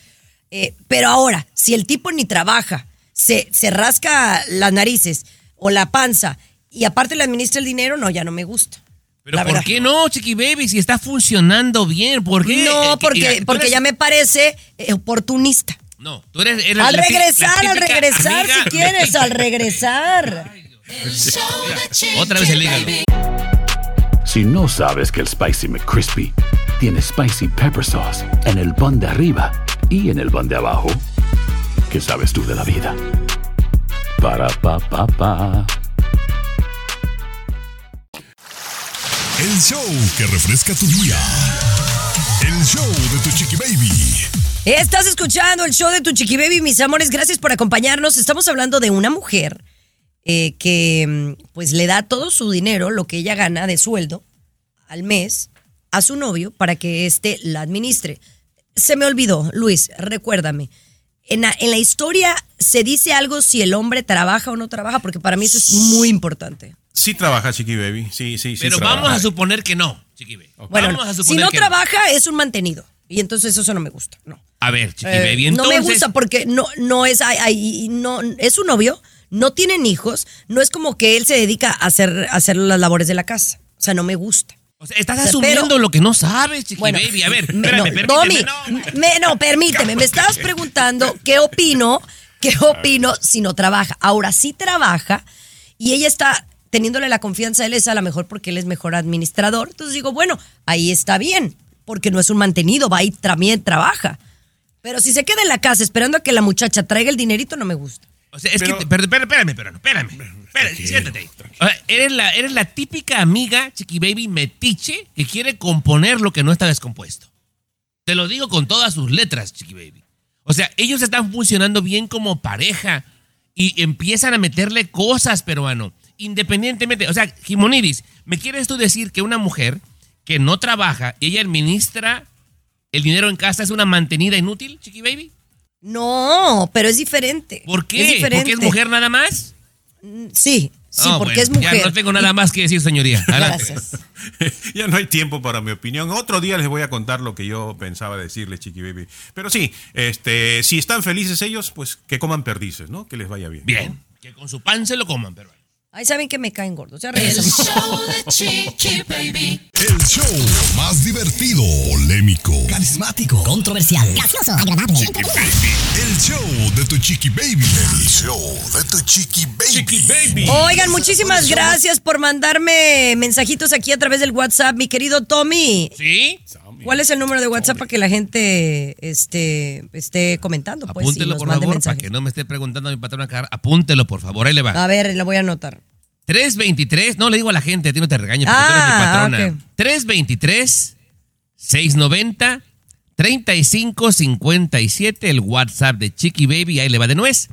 Speaker 1: Eh, pero ahora, si el tipo ni trabaja, se, se rasca las narices o la panza y aparte le administra el dinero, no, ya no me gusta.
Speaker 2: Pero
Speaker 1: La
Speaker 2: ¿por
Speaker 1: verdad.
Speaker 2: qué no, Chiqui Baby? Si está funcionando bien, ¿por qué?
Speaker 1: No,
Speaker 2: Eh,
Speaker 1: porque,
Speaker 2: mira, tú
Speaker 1: porque
Speaker 2: eres-
Speaker 1: ya me parece eh, oportunista.
Speaker 2: No, tú eres... eres
Speaker 1: Al regresar,
Speaker 2: la
Speaker 1: al regresar, si quieres, al regresar.
Speaker 5: De Chiqui
Speaker 2: Otra vez el hígado.
Speaker 8: Si no sabes que el Spicy McCrispy tiene Spicy Pepper Sauce en el pan de arriba y en el pan de abajo, ¿qué sabes tú de la vida? Para, pa, pa, pa.
Speaker 7: El show que refresca tu día. El show de tu Chiqui Baby.
Speaker 1: Estás escuchando el show de tu Chiqui Baby, mis amores. Gracias por acompañarnos. Estamos hablando de una mujer eh, que mm, pues le da todo su dinero, lo que ella gana de sueldo al mes, a su novio para que éste la administre. Se me olvidó, Luis, recuérdame. En la, en la historia se dice algo si el hombre trabaja o no trabaja, porque para mí eso es muy importante.
Speaker 3: Sí trabaja, Chiqui Baby. Sí, sí, sí.
Speaker 2: Pero
Speaker 3: trabaja.
Speaker 2: vamos a suponer que no, Chiqui Baby.
Speaker 1: Bueno,
Speaker 2: vamos a
Speaker 1: si
Speaker 2: suponer
Speaker 1: no
Speaker 2: que
Speaker 1: trabaja es un mantenido. Y entonces eso no me gusta, no.
Speaker 2: A ver, Chiqui
Speaker 1: Eh,
Speaker 2: Baby,
Speaker 1: no
Speaker 2: entonces...
Speaker 1: me gusta porque no, no es, ay, ay, no, es su novio, no tienen hijos, no es como que él se dedica a hacer, a hacer las labores de la casa. O sea, no me gusta.
Speaker 2: O sea, estás
Speaker 1: O sea,
Speaker 2: asumiendo
Speaker 1: pero-
Speaker 2: lo que no sabes, Chiqui
Speaker 1: Bueno,
Speaker 2: Baby. A ver,
Speaker 1: me-
Speaker 2: espérame,
Speaker 1: no,
Speaker 2: permíteme. No.
Speaker 1: me- no, permíteme, me estabas preguntando qué opino, qué opino si no trabaja. Ahora sí trabaja y ella está teniéndole la confianza a él, es a lo mejor porque él es mejor administrador. Entonces digo, bueno, ahí está bien, porque no es un mantenido, va y también trabaja. Pero si se queda en la casa esperando a que la muchacha traiga el dinerito, no me gusta.
Speaker 2: O sea, es
Speaker 3: Pero-
Speaker 2: que, pero, pero, espérame, pero espérame, espérame, siéntate ahí. O sea, eres la, eres la típica amiga, Chiqui Baby, metiche, que quiere componer lo que no está descompuesto. Te lo digo con todas sus letras, Chiqui Baby. O sea, ellos están funcionando bien como pareja y empiezan a meterle cosas, peruano. Independientemente, o sea, Jimonidis, ¿me quieres tú decir que una mujer que no trabaja y ella administra el dinero en casa es una mantenida inútil, Chiqui Baby?
Speaker 1: No, pero es diferente.
Speaker 2: ¿Por qué?
Speaker 1: Es diferente.
Speaker 2: ¿Porque es mujer nada más?
Speaker 1: Sí, sí,
Speaker 2: Ah,
Speaker 1: porque
Speaker 2: bueno,
Speaker 1: es mujer.
Speaker 2: Ya no tengo nada más que decir, señoría. Adelante.
Speaker 1: Gracias.
Speaker 3: ya no hay tiempo para mi opinión. Otro día les voy a contar lo que yo pensaba decirles, Chiqui Baby. Pero sí, este, si están felices ellos, pues que coman perdices, ¿no? Que les vaya bien.
Speaker 2: Bien, que con su pan se lo coman, pero...
Speaker 1: Ay, saben que me caen gordos. Ya
Speaker 5: El
Speaker 1: regresamos.
Speaker 5: show de Chiqui Baby.
Speaker 7: El show más divertido, polémico,
Speaker 6: Carismático. Controversial. Gracioso. Agradable.
Speaker 7: el show de tu chiqui baby. El show de tu chiqui baby.
Speaker 3: Chiqui Baby.
Speaker 1: Oigan, muchísimas gracias por mandarme mensajitos aquí a través del WhatsApp, mi querido Tommy.
Speaker 2: ¿Sí?
Speaker 1: ¿Cuál es el número de WhatsApp para que la gente este, esté comentando? Pues,
Speaker 2: Apúntelo, por favor, para
Speaker 1: mensajes?
Speaker 2: que no me esté preguntando a mi patrón acá. Apúntelo, por favor, ahí le va.
Speaker 1: A ver, lo voy a anotar.
Speaker 2: 323, no le digo a la gente, a ti no te regaño porque
Speaker 1: Ah,
Speaker 2: tú eres mi patrona.
Speaker 1: ok.
Speaker 2: 323 690 3557 el WhatsApp de Chiqui Baby, ahí le va de nuez.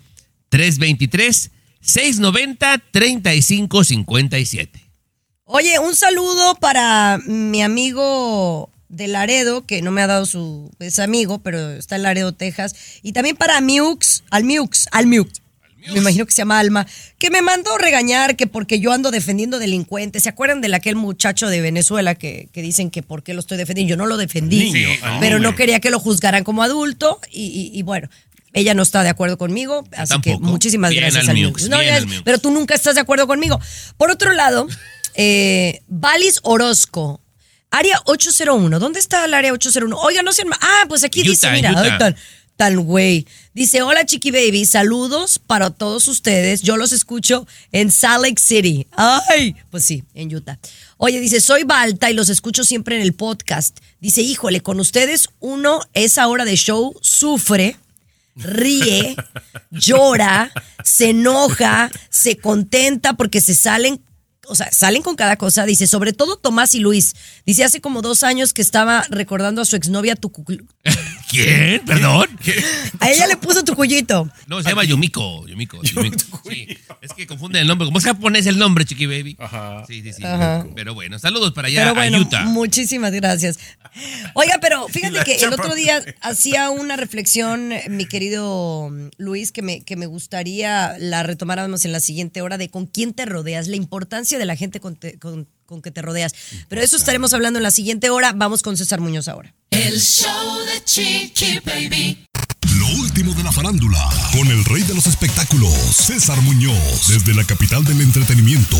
Speaker 2: 323 690 3557.
Speaker 1: Oye, un saludo para mi amigo de Laredo, que no me ha dado su es amigo, pero está en Laredo, Texas, y también para Miux, al Miux, al Miux. Me imagino que se llama Alma, que me mandó regañar que porque yo ando defendiendo delincuentes. ¿Se acuerdan de aquel muchacho de Venezuela que, que dicen que por qué lo estoy defendiendo? Yo no lo defendí,
Speaker 3: Niño, al
Speaker 1: pero no quería que lo juzgaran como adulto y, y- y bueno. Ella no está de acuerdo conmigo, así que muchísimas
Speaker 2: Bien
Speaker 1: gracias
Speaker 2: al Miux.
Speaker 1: No, ya- pero tú nunca estás de acuerdo conmigo. Por otro lado, eh, Valis Orozco, área 801. ¿Dónde está el área 801? Oiga, no ma- Ah, pues aquí dice, mira,
Speaker 2: Utah.
Speaker 1: tan, tan güey. Dice: Hola, Chiqui Baby, saludos para todos ustedes. Yo los escucho en Salt Lake City. Ay, pues sí, en Utah. Oye, dice: Soy Balta y los escucho siempre en el podcast. Dice: Híjole, con ustedes uno, esa hora de show sufre ríe, llora, se enoja, se contenta porque se salen, o sea, salen con cada cosa. Dice, sobre todo Tomás y Luis. Dice, hace como dos años que estaba recordando a su exnovia Tucu-
Speaker 2: ¿Quién? ¿Perdón?
Speaker 1: A ella le puso Tucuyito.
Speaker 2: No, se llama Yumiko. Yumiko. Yumiko. Sí, es que confunden el nombre. Como es japonés el nombre, Chiqui Baby.
Speaker 3: Ajá.
Speaker 2: Sí, sí, sí.
Speaker 1: Ajá.
Speaker 2: Pero bueno, saludos para allá
Speaker 1: Pero bueno,
Speaker 2: a Utah.
Speaker 1: muchísimas gracias. Oiga, pero fíjate que el otro día hacía una reflexión, mi querido Luis, que me, que me gustaría la retomáramos en la siguiente hora de con quién te rodeas, la importancia de la gente con, te- con- con que te rodeas. Pero eso estaremos hablando en la siguiente hora. Vamos con César Muñoz ahora.
Speaker 5: El show de Chiqui Baby.
Speaker 7: Último de la farándula, con el rey de los espectáculos, César Muñoz, desde la capital del entretenimiento,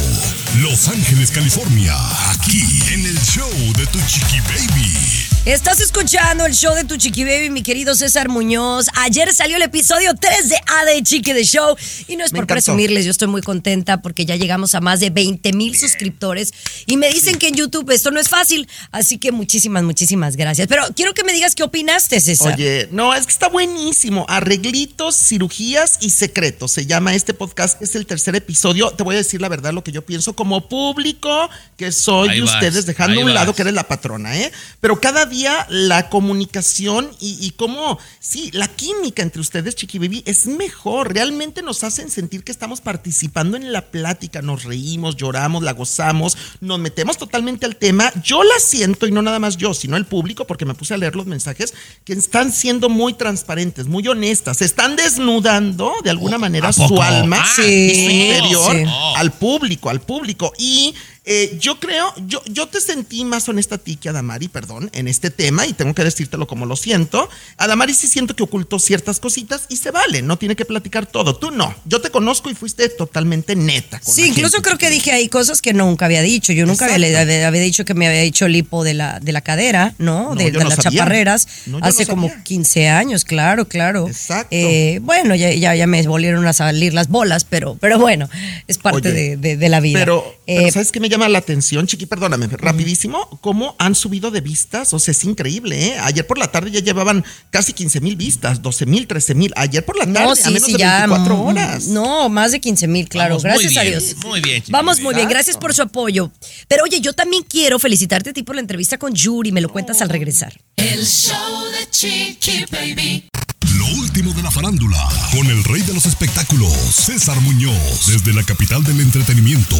Speaker 7: Los Ángeles, California, aquí en el show de tu chiqui baby.
Speaker 1: Estás escuchando el show de tu Chiqui Baby, mi querido César Muñoz. Ayer salió el episodio 3 de A de Chiqui de Show. Y no es
Speaker 4: Me
Speaker 1: por
Speaker 4: encantó.
Speaker 1: presumirles, yo estoy muy contenta porque ya llegamos a más de 20 mil suscriptores. Y me dicen que en YouTube esto no es fácil. Así que muchísimas, muchísimas gracias. Pero quiero que me digas qué opinaste, César.
Speaker 4: Oye, no, es que está buenísimo. Arreglitos, cirugías y secretos. Se llama este podcast. Es el tercer episodio. Te voy a decir la verdad lo que yo pienso como público que soy
Speaker 2: Ahí
Speaker 4: y
Speaker 2: vas,
Speaker 4: ustedes dejando a un lado
Speaker 2: vas.
Speaker 4: que eres la patrona, ¿eh? Pero cada día la comunicación y, y cómo, sí, la química entre ustedes, Chiqui Baby, es mejor. Realmente nos hacen sentir que estamos participando en la plática. Nos reímos, lloramos, la gozamos, nos metemos totalmente al tema. Yo la siento, y no nada más yo, sino el público, porque me puse a leer los mensajes, que están siendo muy transparentes, muy honestas. Se están desnudando de alguna manera
Speaker 2: ¿a poco?
Speaker 4: su alma
Speaker 2: Ah,
Speaker 4: y su interior
Speaker 1: sí.
Speaker 4: al público, al público. Y eh, yo creo, yo, yo te sentí más honesta a ti que a Damari, perdón, en este tema, y tengo que decírtelo como lo siento. A Damari sí siento que ocultó ciertas cositas y se vale, no tiene que platicar todo. Tú no. Yo te conozco y fuiste totalmente neta. con
Speaker 1: Sí, incluso creo que dije ahí cosas que nunca había dicho. Yo nunca había, había- dicho que me había hecho lipo de la, de la cadera, ¿no?
Speaker 4: No,
Speaker 1: de
Speaker 4: yo
Speaker 1: de
Speaker 4: no
Speaker 1: las
Speaker 4: sabía.
Speaker 1: chaparreras.
Speaker 4: No,
Speaker 1: hace como
Speaker 4: sabía.
Speaker 1: 15 años, claro, claro.
Speaker 4: Exacto.
Speaker 1: Eh, bueno, ya, ya, ya me volvieron a salir las bolas, pero, pero bueno, es parte
Speaker 4: Oye,
Speaker 1: de, de- de la vida.
Speaker 4: Pero, pero
Speaker 1: Eh,
Speaker 4: ¿sabes qué me llama la atención, Chiqui? Perdóname, rapidísimo. ¿Cómo han subido de vistas? O sea, es increíble, ¿eh? Ayer por la tarde ya llevaban casi 15 mil vistas, 12 mil, 13 mil. Ayer por la tarde,
Speaker 1: no,
Speaker 4: a
Speaker 1: sí,
Speaker 4: menos
Speaker 1: sí,
Speaker 4: de
Speaker 1: ya.
Speaker 4: 24
Speaker 1: mm,
Speaker 4: horas.
Speaker 1: No, más de 15 mil, claro.
Speaker 2: Vamos
Speaker 1: Gracias a
Speaker 2: bien,
Speaker 1: Dios.
Speaker 2: muy bien, chiqui
Speaker 1: Vamos muy bien. Gracias por su apoyo. Pero oye, yo también quiero felicitarte a ti por la entrevista con Yuri. Me lo cuentas al regresar.
Speaker 5: El show de Chiqui Baby.
Speaker 7: Lo último de la farándula, con el rey de los espectáculos, César Muñoz, desde la capital del entretenimiento,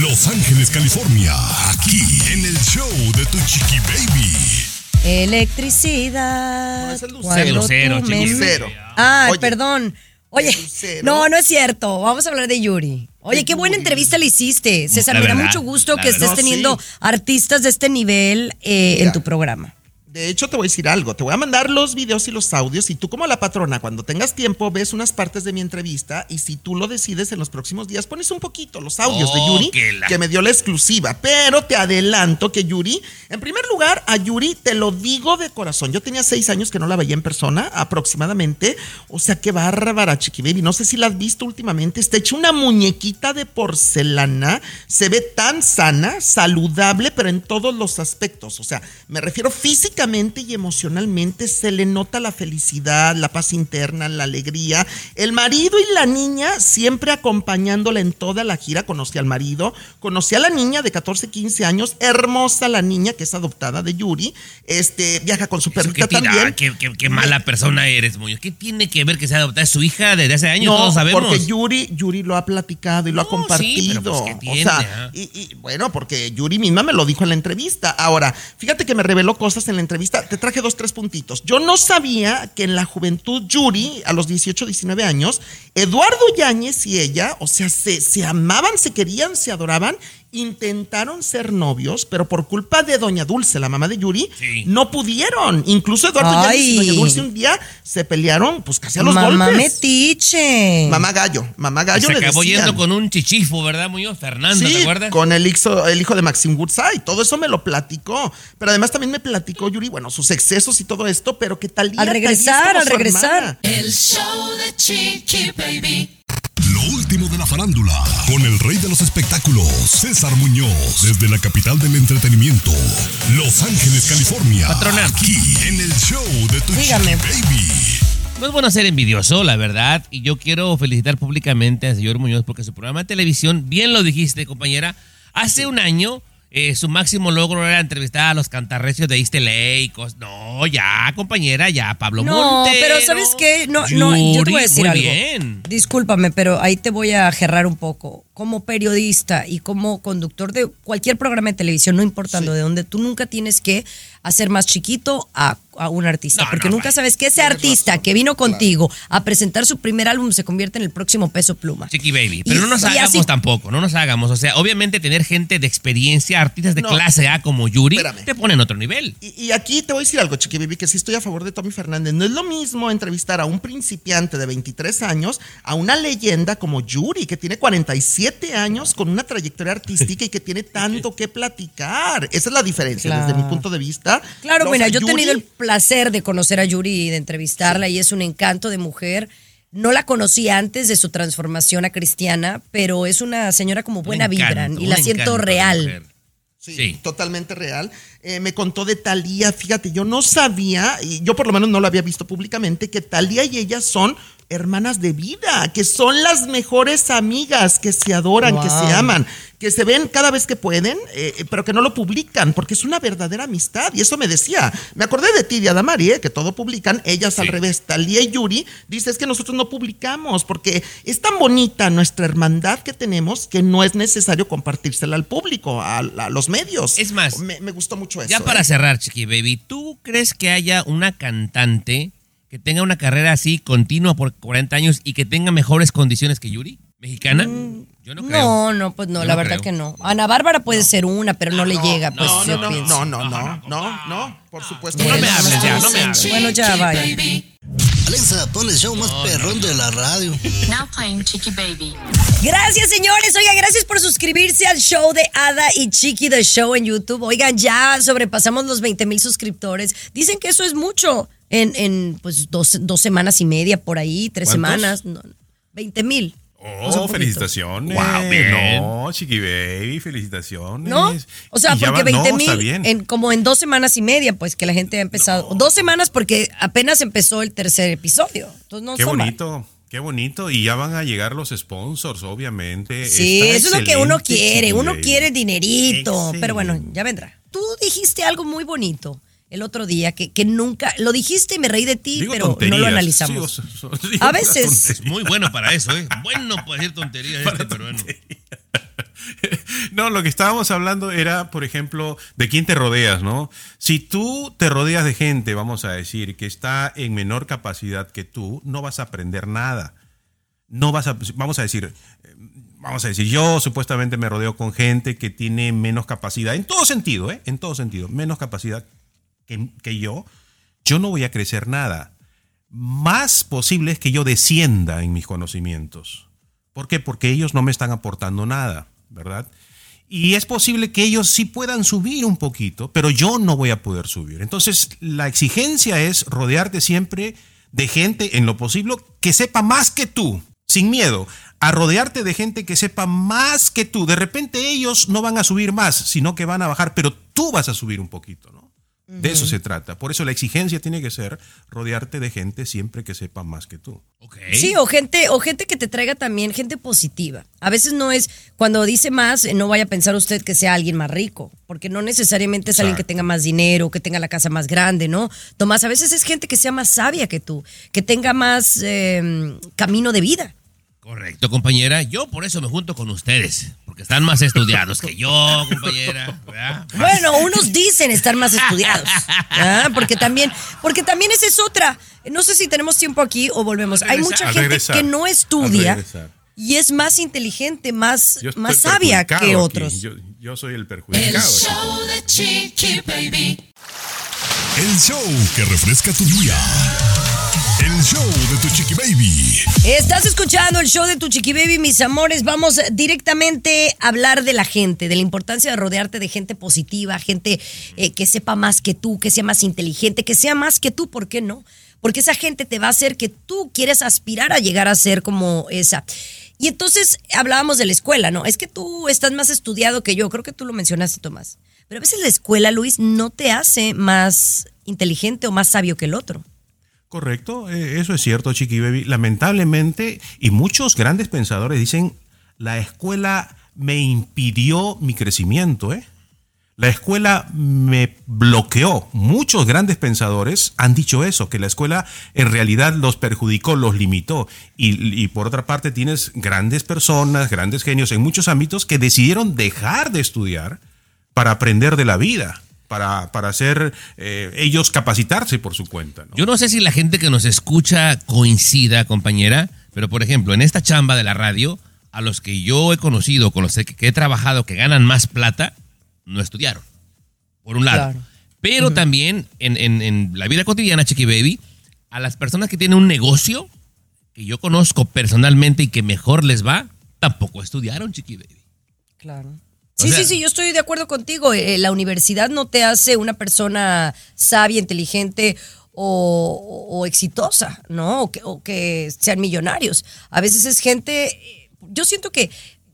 Speaker 7: Los Ángeles, California, aquí en el show de Tu Chiqui Baby.
Speaker 1: Electricidad.
Speaker 4: es el lucero.
Speaker 1: me-.
Speaker 4: Lucero.
Speaker 1: Ah,
Speaker 4: Oye.
Speaker 1: perdón. Oye,
Speaker 4: Lucero.
Speaker 1: no, no es cierto. Vamos a hablar de Yuri. Oye, qué buena entrevista le hiciste. César,
Speaker 2: La
Speaker 1: me da mucho gusto que
Speaker 2: verdad.
Speaker 1: estés
Speaker 4: No,
Speaker 1: teniendo
Speaker 4: sí.
Speaker 1: artistas de este nivel eh, en tu programa.
Speaker 4: De hecho, te voy a decir algo. Te voy a mandar los videos y los audios. Y tú, como la patrona, cuando tengas tiempo, ves unas partes de mi entrevista. Y si tú lo decides en los próximos días, pones un poquito los audios de Yuri,
Speaker 2: que la-
Speaker 4: que me dio la exclusiva. Pero te adelanto que Yuri, en primer lugar, a Yuri te lo digo de corazón. Yo tenía seis años que no la veía en persona, aproximadamente. O sea, qué bárbara, Chiqui Baby. No sé si la has visto últimamente. Está hecha una muñequita de porcelana. Se ve tan sana, saludable, pero en todos los aspectos. O sea, me refiero físicamente y emocionalmente. Se le nota la felicidad, la paz interna, la alegría. El marido y la niña siempre acompañándola en toda la gira. Conocí al marido, conocí a la niña de 14, 15 años. Hermosa la niña que es adoptada de Yuri. Este, viaja con su perrita
Speaker 2: qué tira-
Speaker 4: también.
Speaker 2: qué, qué- qué mala persona eres, Muñoz. ¿Qué tiene que ver que sea adoptada? Es su hija desde hace años,
Speaker 4: No,
Speaker 2: todos sabemos.
Speaker 4: porque Yuri, Yuri lo ha platicado y lo ha
Speaker 2: No, sí,
Speaker 4: compartido.
Speaker 2: pero pues, ¿qué tiene,
Speaker 4: o sea,
Speaker 2: ah?
Speaker 4: y, y, bueno, porque Yuri misma me lo dijo en la entrevista. Ahora, fíjate que me reveló cosas en la entrevista. Te traje dos, tres puntitos. Yo no sabía que en la juventud Yuri, a los 18, 19 años, Eduardo Yáñez y ella, o sea, se, se amaban, se querían, se adoraban. Intentaron ser novios, pero por culpa de Doña Dulce, la mamá de Yuri,
Speaker 2: Sí.
Speaker 4: no pudieron. Incluso Eduardo Yáñez y. Doña Dulce un día se pelearon, pues casi a los
Speaker 1: Mamá
Speaker 4: golpes.
Speaker 1: metiche.
Speaker 4: Mamá Gallo, mamá
Speaker 2: Y
Speaker 4: Gallo
Speaker 2: se
Speaker 4: le
Speaker 2: acabó
Speaker 4: decían.
Speaker 2: yendo con un chichifo, ¿verdad, Muñoz? Fernando,
Speaker 4: Sí,
Speaker 2: ¿te acuerdas?
Speaker 4: con el hijo, el hijo de Maxim Woodside. Todo eso me lo platicó. Pero además también me platicó Yuri, bueno, sus excesos y todo esto, pero que tal
Speaker 1: Al regresar, al regresar.
Speaker 5: El show de Chiqui Baby.
Speaker 7: Lo último de la farándula, con el rey de los espectáculos, César Muñoz, desde la capital del entretenimiento, Los Ángeles, California.
Speaker 2: Patrona.
Speaker 7: Aquí en el show de Tu
Speaker 1: Dígame.
Speaker 7: Baby.
Speaker 2: No es bueno ser envidioso, la verdad, y yo quiero felicitar públicamente al señor Muñoz porque su programa de televisión, bien lo dijiste, compañera, hace un año eh, su máximo logro era entrevistar a los cantarrecios de East LA y cos- No, ya, compañera, ya, Pablo
Speaker 1: No,
Speaker 2: Montero.
Speaker 1: pero ¿sabes qué? No, no, yo te voy a
Speaker 2: Yuri,
Speaker 1: decir
Speaker 2: muy
Speaker 1: algo.
Speaker 2: bien.
Speaker 1: Discúlpame, pero ahí te voy a gerrar un poco. Como periodista y como conductor de cualquier programa de televisión, no importando de dónde, tú nunca tienes que hacer más chiquito a, a un artista,
Speaker 2: No,
Speaker 1: porque
Speaker 2: no,
Speaker 1: nunca sabes que ese artista que vino contigo a presentar su primer álbum se convierte en el próximo peso pluma.
Speaker 2: Chiqui Baby, pero
Speaker 1: Y-
Speaker 2: no nos hagamos
Speaker 1: así-
Speaker 2: tampoco, no nos hagamos. O sea, obviamente tener gente de experiencia, artistas de
Speaker 4: No.
Speaker 2: clase A como Yuri,
Speaker 4: Espérame.
Speaker 2: te ponen otro nivel.
Speaker 4: Y, y aquí te voy a decir algo, Chiqui Baby, que sí estoy a favor de Tommy Fernández. No es lo mismo entrevistar a un principiante de 23 años a una leyenda como Yuri, que tiene 47 años con una trayectoria artística y que tiene tanto que platicar. Esa es la diferencia
Speaker 1: Claro.
Speaker 4: desde mi punto de vista.
Speaker 1: Claro,
Speaker 4: No, o
Speaker 1: mira,
Speaker 4: sea,
Speaker 1: yo he tenido el placer de conocer a Yuri y de entrevistarla y es un encanto de mujer. No la conocí antes de su transformación a cristiana, pero es una señora como buena vibra
Speaker 2: encanto,
Speaker 1: y la siento real.
Speaker 4: Sí,
Speaker 2: Sí.
Speaker 4: totalmente real. Eh, me contó de Talía, fíjate, yo no sabía, y yo por lo menos no lo había visto públicamente, que Talía y ella son hermanas de vida, que son las mejores amigas, que se adoran, que se aman, que se ven cada vez que pueden, eh, pero que no lo publican, porque es una verdadera amistad. Y eso me decía, me acordé de ti, de Adamari, eh, que todo publican, ellas al revés, Talía y Yuri, dice, es que nosotros no publicamos, porque es tan bonita nuestra hermandad que tenemos que no es necesario compartírsela al público, a, a los medios.
Speaker 2: Es más,
Speaker 4: me, me gustó mucho eso.
Speaker 2: Ya para
Speaker 4: ¿eh?
Speaker 2: cerrar, Chiqui Baby, ¿tú crees que haya una cantante que tenga una carrera así continua por 40 años y que tenga mejores condiciones que Yuri? ¿Mexicana? Yo no creo.
Speaker 1: No, no, pues no,
Speaker 2: Yo
Speaker 1: la
Speaker 2: no
Speaker 1: verdad
Speaker 2: creo.
Speaker 1: que no. Ana Bárbara puede ser una, pero no, le llega, pues
Speaker 4: No,
Speaker 1: yo
Speaker 4: no, no,
Speaker 1: pienso.
Speaker 4: no, no, no, no, no, por supuesto.
Speaker 2: No me
Speaker 1: Bueno,
Speaker 2: hables ya, no me hables.
Speaker 1: Bueno, ya vaya.
Speaker 9: Alexa, pon el show más perrón de la radio.
Speaker 5: Now playing Chiqui Baby.
Speaker 1: Gracias, señores. Oigan, gracias por suscribirse al show de Ada y Chiqui The Show en YouTube. Oigan, ya sobrepasamos los 20 mil suscriptores. Dicen que eso es mucho en, en pues dos, dos semanas y media por ahí, tres
Speaker 3: ¿Cuántos?
Speaker 1: semanas. No, 20 mil. O sea,
Speaker 3: Oh,
Speaker 1: poquito.
Speaker 3: felicitaciones.
Speaker 2: Wow, bien.
Speaker 3: No, Chiqui Baby, felicitaciones.
Speaker 1: ¿No? O sea,
Speaker 3: Y
Speaker 1: porque
Speaker 3: va- no,
Speaker 1: 20
Speaker 3: está
Speaker 1: mil, en, como en dos semanas y media, pues que la gente ha empezado. Dos semanas porque apenas empezó el tercer episodio. Entonces no
Speaker 3: Qué
Speaker 1: son mal.
Speaker 3: bonito. Qué bonito. Y ya van a llegar los sponsors, obviamente.
Speaker 1: Sí,
Speaker 3: Está
Speaker 1: eso es lo que uno quiere.
Speaker 3: Chiqui
Speaker 1: Uno
Speaker 3: Baby.
Speaker 1: quiere dinerito.
Speaker 3: Excelente.
Speaker 1: Pero bueno, ya vendrá. Tú dijiste algo muy bonito. El otro día que, que nunca, lo dijiste y me reí de ti,
Speaker 3: Digo
Speaker 1: pero no lo analizamos.
Speaker 3: Sí, o sea, digo
Speaker 1: A veces.
Speaker 2: Es muy bueno para eso, ¿eh? Bueno para decir tonterías este peruano.
Speaker 3: No, lo que estábamos hablando era, por ejemplo, de quién te rodeas, ¿no? Si tú te rodeas de gente, vamos a decir, que está en menor capacidad que tú, no vas a aprender nada. No vas a, vamos a decir, eh, vamos a decir, yo supuestamente me rodeo con gente que tiene menos capacidad, en todo sentido, ¿eh? En todo sentido, menos capacidad que, yo, yo no voy a crecer nada. Más posible es que yo descienda en mis conocimientos. ¿Por qué? Porque ellos no me están aportando nada, ¿verdad? Y es posible que ellos sí puedan subir un poquito, pero yo no voy a poder subir. Entonces, la exigencia es rodearte siempre de gente, en lo posible, que sepa más que tú, sin miedo, a rodearte de gente que sepa más que tú. De repente ellos no van a subir más, sino que van a bajar, pero tú vas a subir un poquito, ¿no? De eso se trata. Por eso la exigencia tiene que ser rodearte de gente siempre que sepa más que tú.
Speaker 1: Sí, o gente, o gente que te traiga también gente positiva. A veces no es, cuando dice más, no vaya a pensar usted que sea alguien más rico, porque no necesariamente es alguien que tenga más dinero, que tenga la casa más grande, ¿no? Tomás, a veces es gente que sea más sabia que tú, que tenga más eh, camino de vida.
Speaker 2: Correcto, compañera. Yo por eso me junto con ustedes, porque están más estudiados que yo, compañera. ¿verdad?
Speaker 1: Bueno, unos dicen estar más estudiados, porque también, porque también esa es otra. No sé si tenemos tiempo aquí o volvemos. Hay mucha gente
Speaker 3: regresar.
Speaker 1: que no estudia y es más inteligente, más, más sabia que otros.
Speaker 3: Yo, yo soy el
Speaker 5: El
Speaker 3: perjudicado. aquí.
Speaker 5: show de Chiqui Baby.
Speaker 7: El show que refresca tu día. El show de tu chiqui baby.
Speaker 1: Estás escuchando el show de tu chiqui baby, mis amores. Vamos directamente a hablar de la gente, de la importancia de rodearte de gente positiva, gente eh, que sepa más que tú, que sea más inteligente, que sea más que tú, ¿por qué no? Porque esa gente te va a hacer que tú quieres aspirar a llegar a ser como esa. Y entonces hablábamos de la escuela, ¿no? Es que tú estás más estudiado que yo, creo que tú lo mencionaste, Tomás. Pero a veces la escuela, Luis, no te hace más inteligente o más sabio que el otro.
Speaker 3: Correcto, eh, eso es cierto, Chiqui Baby. Lamentablemente, y muchos grandes pensadores dicen, la escuela me impidió mi crecimiento, ¿eh? La escuela me bloqueó. Muchos grandes pensadores han dicho eso, que la escuela en realidad los perjudicó, los limitó. Y, y por otra parte tienes grandes personas, grandes genios en muchos ámbitos que decidieron dejar de estudiar para aprender de la vida, para, para hacer eh, ellos capacitarse por su cuenta. ¿no?
Speaker 2: Yo no sé si la gente que nos escucha coincida, compañera, pero por ejemplo, en esta chamba de la radio, a los que yo he conocido, con los que, he trabajado, que ganan más plata, no estudiaron. Por un lado.
Speaker 1: Claro.
Speaker 2: Pero también en, en- en la vida cotidiana, Chiqui Baby, a las personas que tienen un negocio, que yo conozco personalmente y que mejor les va, tampoco estudiaron, Chiqui Baby.
Speaker 1: Claro. Sí,
Speaker 2: sea-
Speaker 1: sí, sí, yo estoy de acuerdo contigo. Eh, la universidad no te hace una persona sabia, inteligente o, o exitosa, ¿no? O que, o que sean millonarios. A veces es gente, eh, yo siento que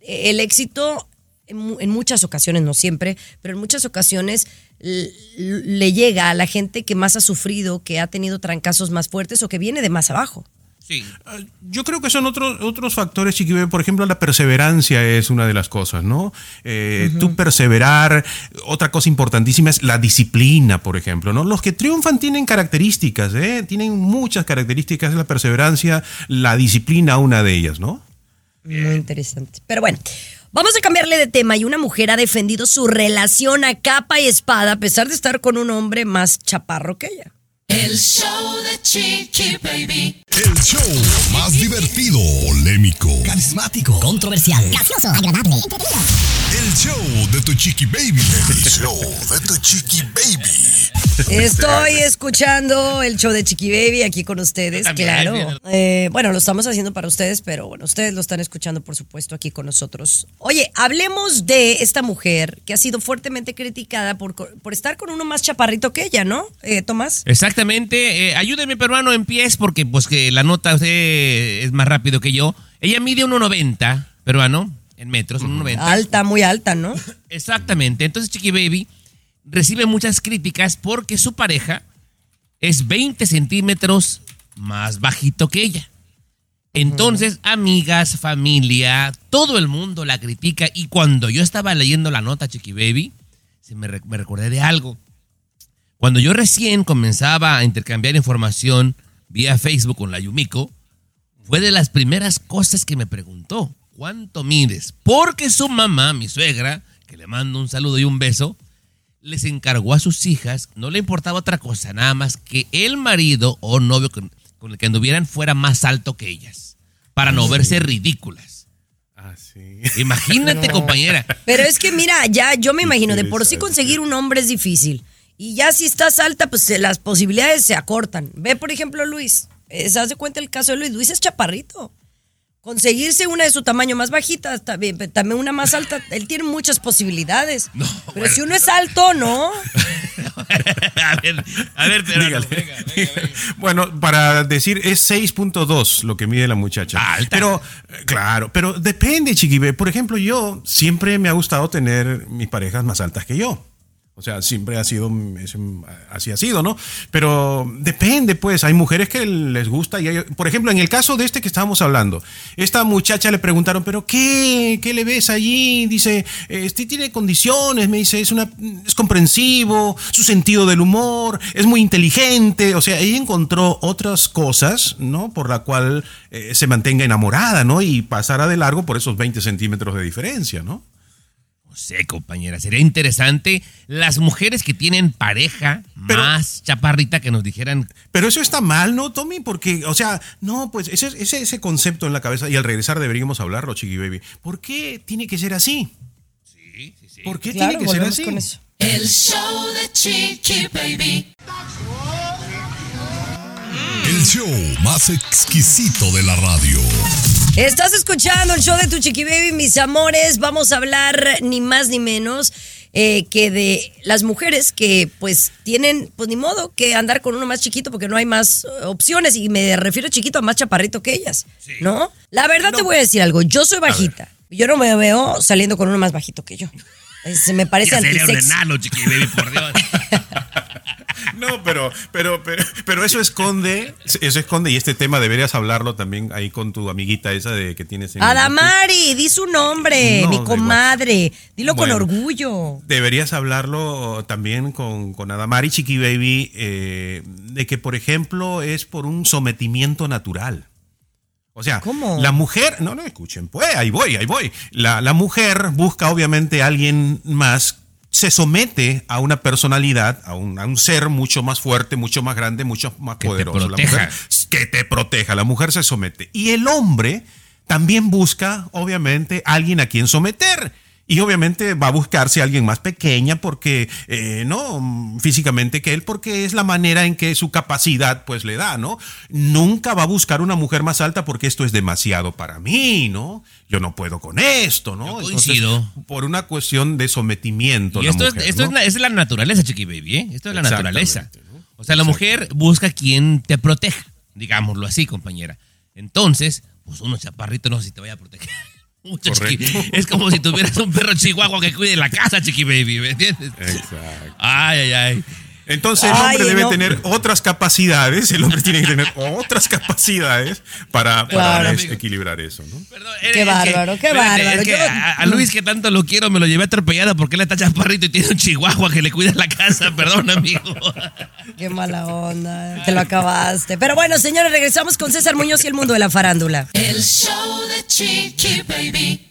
Speaker 1: eh, el éxito en, en muchas ocasiones, no siempre, pero en muchas ocasiones le llega a la gente que más ha sufrido, que ha tenido trancazos más fuertes o que viene de más abajo.
Speaker 2: Sí.
Speaker 3: Yo creo que son otros otros factores, Chiqui Baby. Por ejemplo, la perseverancia es una de las cosas, ¿no? Eh, Tú perseverar. Otra cosa importantísima es la disciplina, por ejemplo, ¿no? Los que triunfan tienen características, ¿eh? Tienen muchas características. La perseverancia, la disciplina, una de ellas, ¿no?
Speaker 1: Muy interesante. Pero bueno, vamos a cambiarle de tema. Y una mujer ha defendido su relación a capa y espada a pesar de estar con un hombre más chaparro que ella.
Speaker 5: El show de Chiqui Baby.
Speaker 7: El show más divertido, polémico,
Speaker 6: Carismático, controversial, gracioso, agradable, entretenido.
Speaker 7: el show de tu chiqui baby. El show de tu chiqui baby.
Speaker 1: Estoy escuchando el show de Chiqui Baby aquí con ustedes, claro. Eh, bueno, lo estamos haciendo para ustedes, pero bueno, ustedes lo están escuchando, por supuesto, aquí con nosotros. Oye, hablemos de esta mujer que ha sido fuertemente criticada por, por estar con uno más chaparrito que ella, ¿no, eh, Tomás?
Speaker 2: Exactamente. Eh, ayúdeme, peruano, en pies, porque pues que la nota usted es más rápido que yo. Ella mide 1,90, peruano, en metros, 1,90.
Speaker 1: Alta, muy alta, ¿no?
Speaker 2: Exactamente. Entonces, Chiqui Baby recibe muchas críticas porque su pareja es 20 centímetros más bajito que ella. Entonces, amigas, familia, todo el mundo la critica. Y cuando yo estaba leyendo la nota, Chiqui Baby, se me, re- me recordé de algo. Cuando yo recién comenzaba a intercambiar información vía Facebook con la Yumiko, fue de las primeras cosas que me preguntó, ¿cuánto mides? Porque su mamá, mi suegra, que le mando un saludo y un beso, les encargó a sus hijas, no le importaba otra cosa, nada más que el marido o novio con, con el que anduvieran fuera más alto que ellas, para no verse ridículas.
Speaker 3: Ah, sí.
Speaker 2: Imagínate,
Speaker 1: No.
Speaker 2: compañera.
Speaker 1: Pero es que mira, ya yo me imagino, de por sí conseguir un hombre es difícil. Y ya si estás alta, pues eh, las posibilidades se acortan. Ve, por ejemplo, Luis. Eh, ¿Se hace cuenta el caso de Luis? Luis es chaparrito. Conseguirse una de su tamaño más bajita, también, también una más alta, él tiene muchas posibilidades. Pero si uno es alto, ¿no?
Speaker 2: a ver, a ver, pero
Speaker 3: Dígale. Bueno, para decir, es 6.2 lo que mide la muchacha. Pero, eh, claro, pero depende, chiquibe. Por ejemplo, yo siempre me ha gustado tener mis parejas más altas que yo. O sea, siempre ha sido, así ha sido, ¿no? Pero depende, pues, hay mujeres que les gusta y hay- por ejemplo, en el caso de este que estábamos hablando, esta muchacha le preguntaron, pero ¿qué? ¿Qué le ves allí? Dice, este tiene condiciones, me dice, es, una, es comprensivo, su sentido del humor, es muy inteligente, o sea, ella encontró otras cosas, ¿no? Por la cual eh, se mantenga enamorada, ¿no? Y pasara de largo por esos 20 centímetros de diferencia, ¿no?
Speaker 2: No sé, compañera, sería interesante las mujeres que tienen pareja más chaparrita que nos dijeran.
Speaker 3: Pero eso está mal, ¿no, Tommy? Porque, o sea, no, pues ese, ese, ese concepto en la cabeza y al regresar deberíamos hablarlo, Chiqui Baby. ¿Por qué tiene que ser así?
Speaker 2: Sí, sí, sí.
Speaker 3: ¿Por qué
Speaker 1: Claro,
Speaker 3: tiene que ser así?
Speaker 1: con eso.
Speaker 5: El show de Chiqui Baby.
Speaker 7: El show más exquisito de la radio.
Speaker 1: Estás escuchando el show de tu chiqui baby, mis amores. Vamos a hablar ni más ni menos eh, que de las mujeres que pues tienen, pues ni modo, que andar con uno más chiquito porque no hay más eh, opciones. Y me refiero chiquito a más chaparrito que ellas, ¿no? La verdad te voy a decir algo. Yo soy bajita. Yo no me veo saliendo con uno más bajito que yo. Se me parece
Speaker 2: Ya sería un
Speaker 1: antisex.
Speaker 2: enano, chiqui baby, por Dios.
Speaker 3: No, pero, pero, pero, pero eso esconde, eso esconde, y este tema deberías hablarlo también ahí con tu amiguita esa de que tienes en
Speaker 1: Adamari, di su nombre,
Speaker 3: No,
Speaker 1: mi comadre. Dilo con orgullo.
Speaker 3: Deberías hablarlo también con, con Adamari Chiqui Baby, eh, de que, por ejemplo, es por un sometimiento natural. O sea, la mujer, no, no, escuchen, pues ahí voy, ahí voy. La, la mujer busca obviamente a alguien más, se somete a una personalidad, a un, a un ser mucho más fuerte, mucho más grande, mucho más
Speaker 2: te
Speaker 3: poderoso. La
Speaker 2: proteja.
Speaker 3: mujer que te proteja, la mujer se somete. Y el hombre también busca, obviamente, alguien a quien someter. Y obviamente va a buscarse a alguien más pequeña porque, eh, ¿no? Físicamente que él, porque es la manera en que su capacidad pues le da, ¿no? Nunca va a buscar una mujer más alta porque esto es demasiado para mí, ¿no? Yo no puedo con esto, ¿no?
Speaker 2: Yo coincido.
Speaker 3: por una cuestión de sometimiento.
Speaker 2: Y
Speaker 3: la
Speaker 2: esto,
Speaker 3: mujer,
Speaker 2: es, esto
Speaker 3: ¿no?
Speaker 2: es, la, es la naturaleza, chiqui baby, ¿eh? Esto es la naturaleza. O sea, la mujer busca quien te proteja, digámoslo así, compañera. Entonces, pues uno chaparrito no sé si te vaya a proteger. Es como si tuvieras un perro chihuahua que cuide la casa, chiqui baby, ¿me entiendes?
Speaker 3: Exacto.
Speaker 2: Ay, ay, ay.
Speaker 3: Entonces el
Speaker 1: Ay,
Speaker 3: hombre debe
Speaker 1: no.
Speaker 3: tener otras capacidades, el hombre tiene que tener otras capacidades para, para
Speaker 1: Claro.
Speaker 3: es- equilibrar eso, ¿no?
Speaker 2: Es
Speaker 1: Qué
Speaker 2: que-
Speaker 1: bárbaro, qué
Speaker 2: espérate,
Speaker 1: bárbaro.
Speaker 2: es que a Luis, que tanto lo quiero, me lo llevé atropellado porque él está chaparrito y tiene un chihuahua que le cuida la casa. Perdón, amigo.
Speaker 1: Qué mala onda, te lo acabaste. Pero bueno, señores, regresamos con César Muñoz y el mundo de la farándula.
Speaker 5: El show de Chiqui Baby.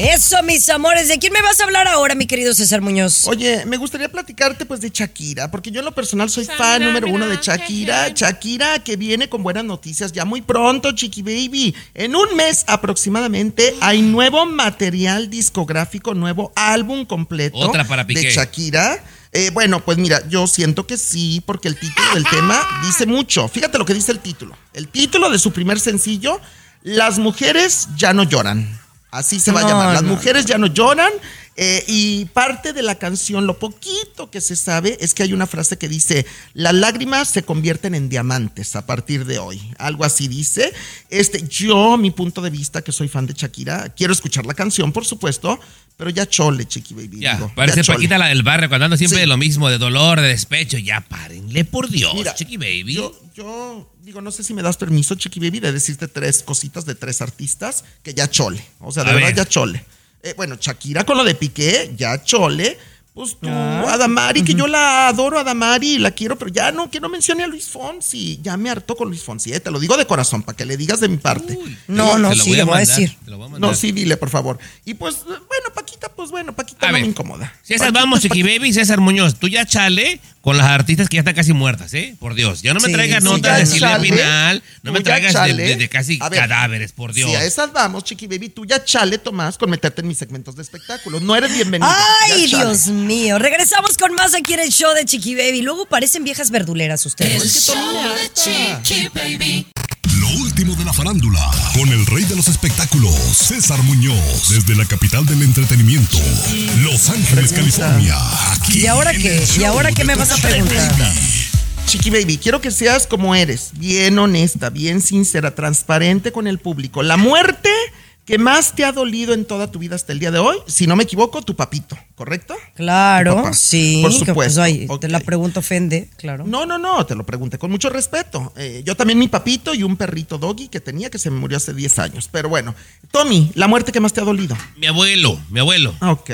Speaker 1: Eso, mis amores. ¿De quién me vas a hablar ahora, mi querido César Muñoz?
Speaker 4: Oye, me gustaría platicarte pues de Shakira, porque yo en lo personal soy fan número uno de Shakira. Shakira que viene con buenas noticias ya muy pronto, Chiqui Baby. En un mes aproximadamente hay nuevo material discográfico, nuevo álbum completo
Speaker 2: Otra para Piqué.
Speaker 4: de Shakira. Eh, bueno, pues mira, yo siento que sí, porque el título del tema dice mucho. Fíjate lo que dice el título. El título de su primer sencillo, Las mujeres ya no lloran. Así se va a llamar. Las mujeres ya no lloran. Eh, y parte de la canción, lo poquito que se sabe, es que hay una frase que dice, las lágrimas se convierten en diamantes a partir de hoy. Algo así dice. Este, yo, mi punto de vista, que soy fan de Shakira, quiero escuchar la canción, por supuesto, pero ya chole, Chiqui Baby.
Speaker 2: Ya,
Speaker 4: digo,
Speaker 2: parece
Speaker 4: ya.
Speaker 2: Paquita la del barrio, cuando siempre
Speaker 4: Sí.
Speaker 2: de lo mismo, de dolor, de despecho. Ya párenle, por Dios,
Speaker 4: Mira,
Speaker 2: Chiqui Baby.
Speaker 4: Yo, yo digo, no sé si me das permiso, Chiqui Baby, de decirte tres cositas de tres artistas que ya chole. O sea, de
Speaker 2: A
Speaker 4: verdad
Speaker 2: ver.
Speaker 4: ya chole. Eh, bueno, Shakira con lo de Piqué, ya chole. Pues tú,
Speaker 1: Ah.
Speaker 4: Adamari, que yo la adoro, Adamari, la quiero, pero ya no, que no mencione a Luis Fonsi. Ya me hartó con Luis Fonsi, eh, te lo digo de corazón, para que le digas de mi parte.
Speaker 1: No, no, sí,
Speaker 2: voy
Speaker 1: le
Speaker 2: a
Speaker 1: voy a
Speaker 2: mandar,
Speaker 1: decir.
Speaker 2: te lo voy a mandar.
Speaker 4: No, sí, dile, por favor. Y pues, eh, bueno, pues bueno, Paquita
Speaker 2: A
Speaker 4: no
Speaker 2: ver,
Speaker 4: me incomoda.
Speaker 2: César,
Speaker 4: Paquita
Speaker 2: vamos, Chiqui. Baby, César Muñoz, tú ya chale con las artistas que ya están casi muertas, ¿eh? Por Dios. Ya no me
Speaker 1: Sí,
Speaker 2: traigas
Speaker 1: sí,
Speaker 2: notas de Silvia. Pinal, no me traigas de, de- de casi
Speaker 4: ver,
Speaker 2: cadáveres, por Dios.
Speaker 4: Si a esas vamos, Chiqui Baby, tú ya chale, Tomás, con meterte en mis segmentos de espectáculos. No eres bienvenido.
Speaker 1: Ay. Dios mío. Regresamos con más aquí en el show de Chiqui Baby. Luego parecen viejas verduleras ustedes.
Speaker 4: Es que Tommy me harta.
Speaker 5: Chiqui Baby.
Speaker 7: Lo último de la farándula, con el rey de los espectáculos, César Muñoz, desde la capital del entretenimiento, Los Ángeles, California. Aquí
Speaker 1: ¿Y ahora qué? ¿Y ahora qué me vas a preguntar?
Speaker 4: Chiqui Baby, quiero que seas como eres, bien honesta, bien sincera, transparente con el público. La muerte que más te ha dolido en toda tu vida hasta el día de hoy, si no me equivoco, tu papito, ¿correcto?
Speaker 1: Claro, sí.
Speaker 4: Por
Speaker 1: pues,
Speaker 4: supuesto.
Speaker 1: ay,
Speaker 4: Ok.
Speaker 1: Te la pregunta ofende, claro.
Speaker 4: No, no, no, te lo pregunté con mucho respeto. Eh, yo también mi papito y un perrito doggy que tenía que se me murió hace 10 años. Pero bueno, Tommy, la muerte que más te ha dolido.
Speaker 2: Mi abuelo, mi abuelo.
Speaker 4: Ok.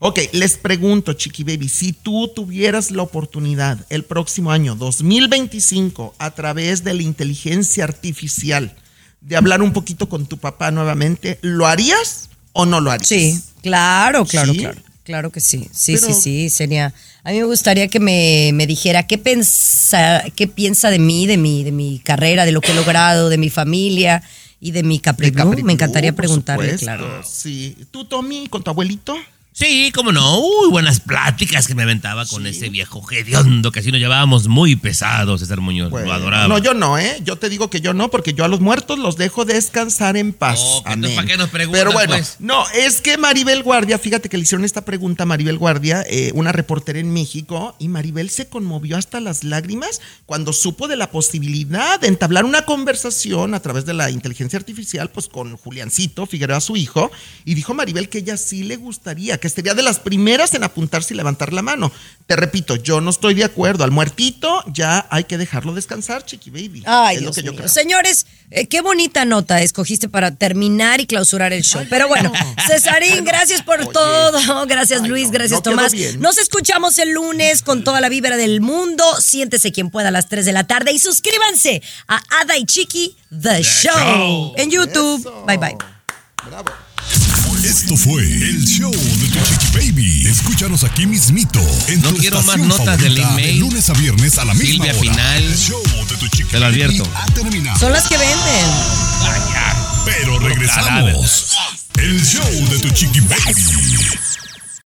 Speaker 4: Ok, les pregunto, Chiqui Baby, si tú tuvieras la oportunidad el próximo año 2025 a través de la inteligencia artificial de hablar un poquito con tu papá nuevamente, ¿lo harías o no lo harías?
Speaker 1: Sí, claro, claro,
Speaker 4: ¿Sí?
Speaker 1: claro. Claro que sí. Sí,
Speaker 4: Pero-
Speaker 1: sí, sí. Sería. A mí me gustaría que me, me dijera qué pensa, qué piensa de mí, de mi, de mi carrera, de lo que he logrado, de mi familia y de mi Capri
Speaker 4: De
Speaker 1: Blue.
Speaker 4: Capri
Speaker 1: Me encantaría preguntarle,
Speaker 4: supuesto,
Speaker 1: claro.
Speaker 4: Sí. ¿Tú, Tommy, con tu abuelito?
Speaker 2: Sí, cómo no. Uy, buenas pláticas que me aventaba con ese viejo hediondo que así nos llevábamos muy pesados, César Muñoz.
Speaker 4: Bueno,
Speaker 2: lo adoraba.
Speaker 4: No, yo no, ¿eh? Yo te digo que yo no, porque yo a los muertos los dejo descansar en paz.
Speaker 2: Oh,
Speaker 4: Amén.
Speaker 2: ¿para qué nos preguntas,
Speaker 4: Pero bueno,
Speaker 2: pues?
Speaker 4: no, es que Maribel Guardia, fíjate que le hicieron esta pregunta a Maribel Guardia, eh, una reportera en México, y Maribel se conmovió hasta las lágrimas cuando supo de la posibilidad de entablar una conversación a través de la inteligencia artificial, pues con Juliancito Figueroa, su hijo, y dijo Maribel que ella sí le gustaría, que sería de las primeras en apuntarse y levantar la mano. Te repito, yo no estoy de acuerdo. Al muertito ya hay que dejarlo descansar, chiqui baby.
Speaker 1: Ay,
Speaker 4: es lo que yo
Speaker 1: mío.
Speaker 4: creo.
Speaker 1: Señores, eh, qué bonita nota escogiste para terminar y clausurar el show. Pero bueno, Cesarín, gracias por todo. Gracias,
Speaker 4: Ay,
Speaker 1: Luis.
Speaker 4: no,
Speaker 1: gracias,
Speaker 4: no
Speaker 1: Tomás. Nos escuchamos el lunes con toda la vibra del mundo. Siéntese quien pueda a las 3 de la tarde y suscríbanse a Ada y Chiqui The, Show.
Speaker 2: Show.
Speaker 1: en YouTube.
Speaker 4: Eso.
Speaker 1: Bye bye.
Speaker 4: Bravo.
Speaker 7: Esto fue el show de tu Chiqui Baby. Escúchanos aquí mismito en
Speaker 2: No
Speaker 7: tu
Speaker 2: quiero más notas del email.
Speaker 7: de lunes a viernes a la misma
Speaker 2: Silvia
Speaker 7: hora.
Speaker 2: Pinal.
Speaker 7: El show de tu Chiqui
Speaker 2: Te lo
Speaker 7: Baby
Speaker 2: advierto.
Speaker 7: ha terminado.
Speaker 1: Son las que venden.
Speaker 7: Pero regresamos. El show de tu Chiqui Baby.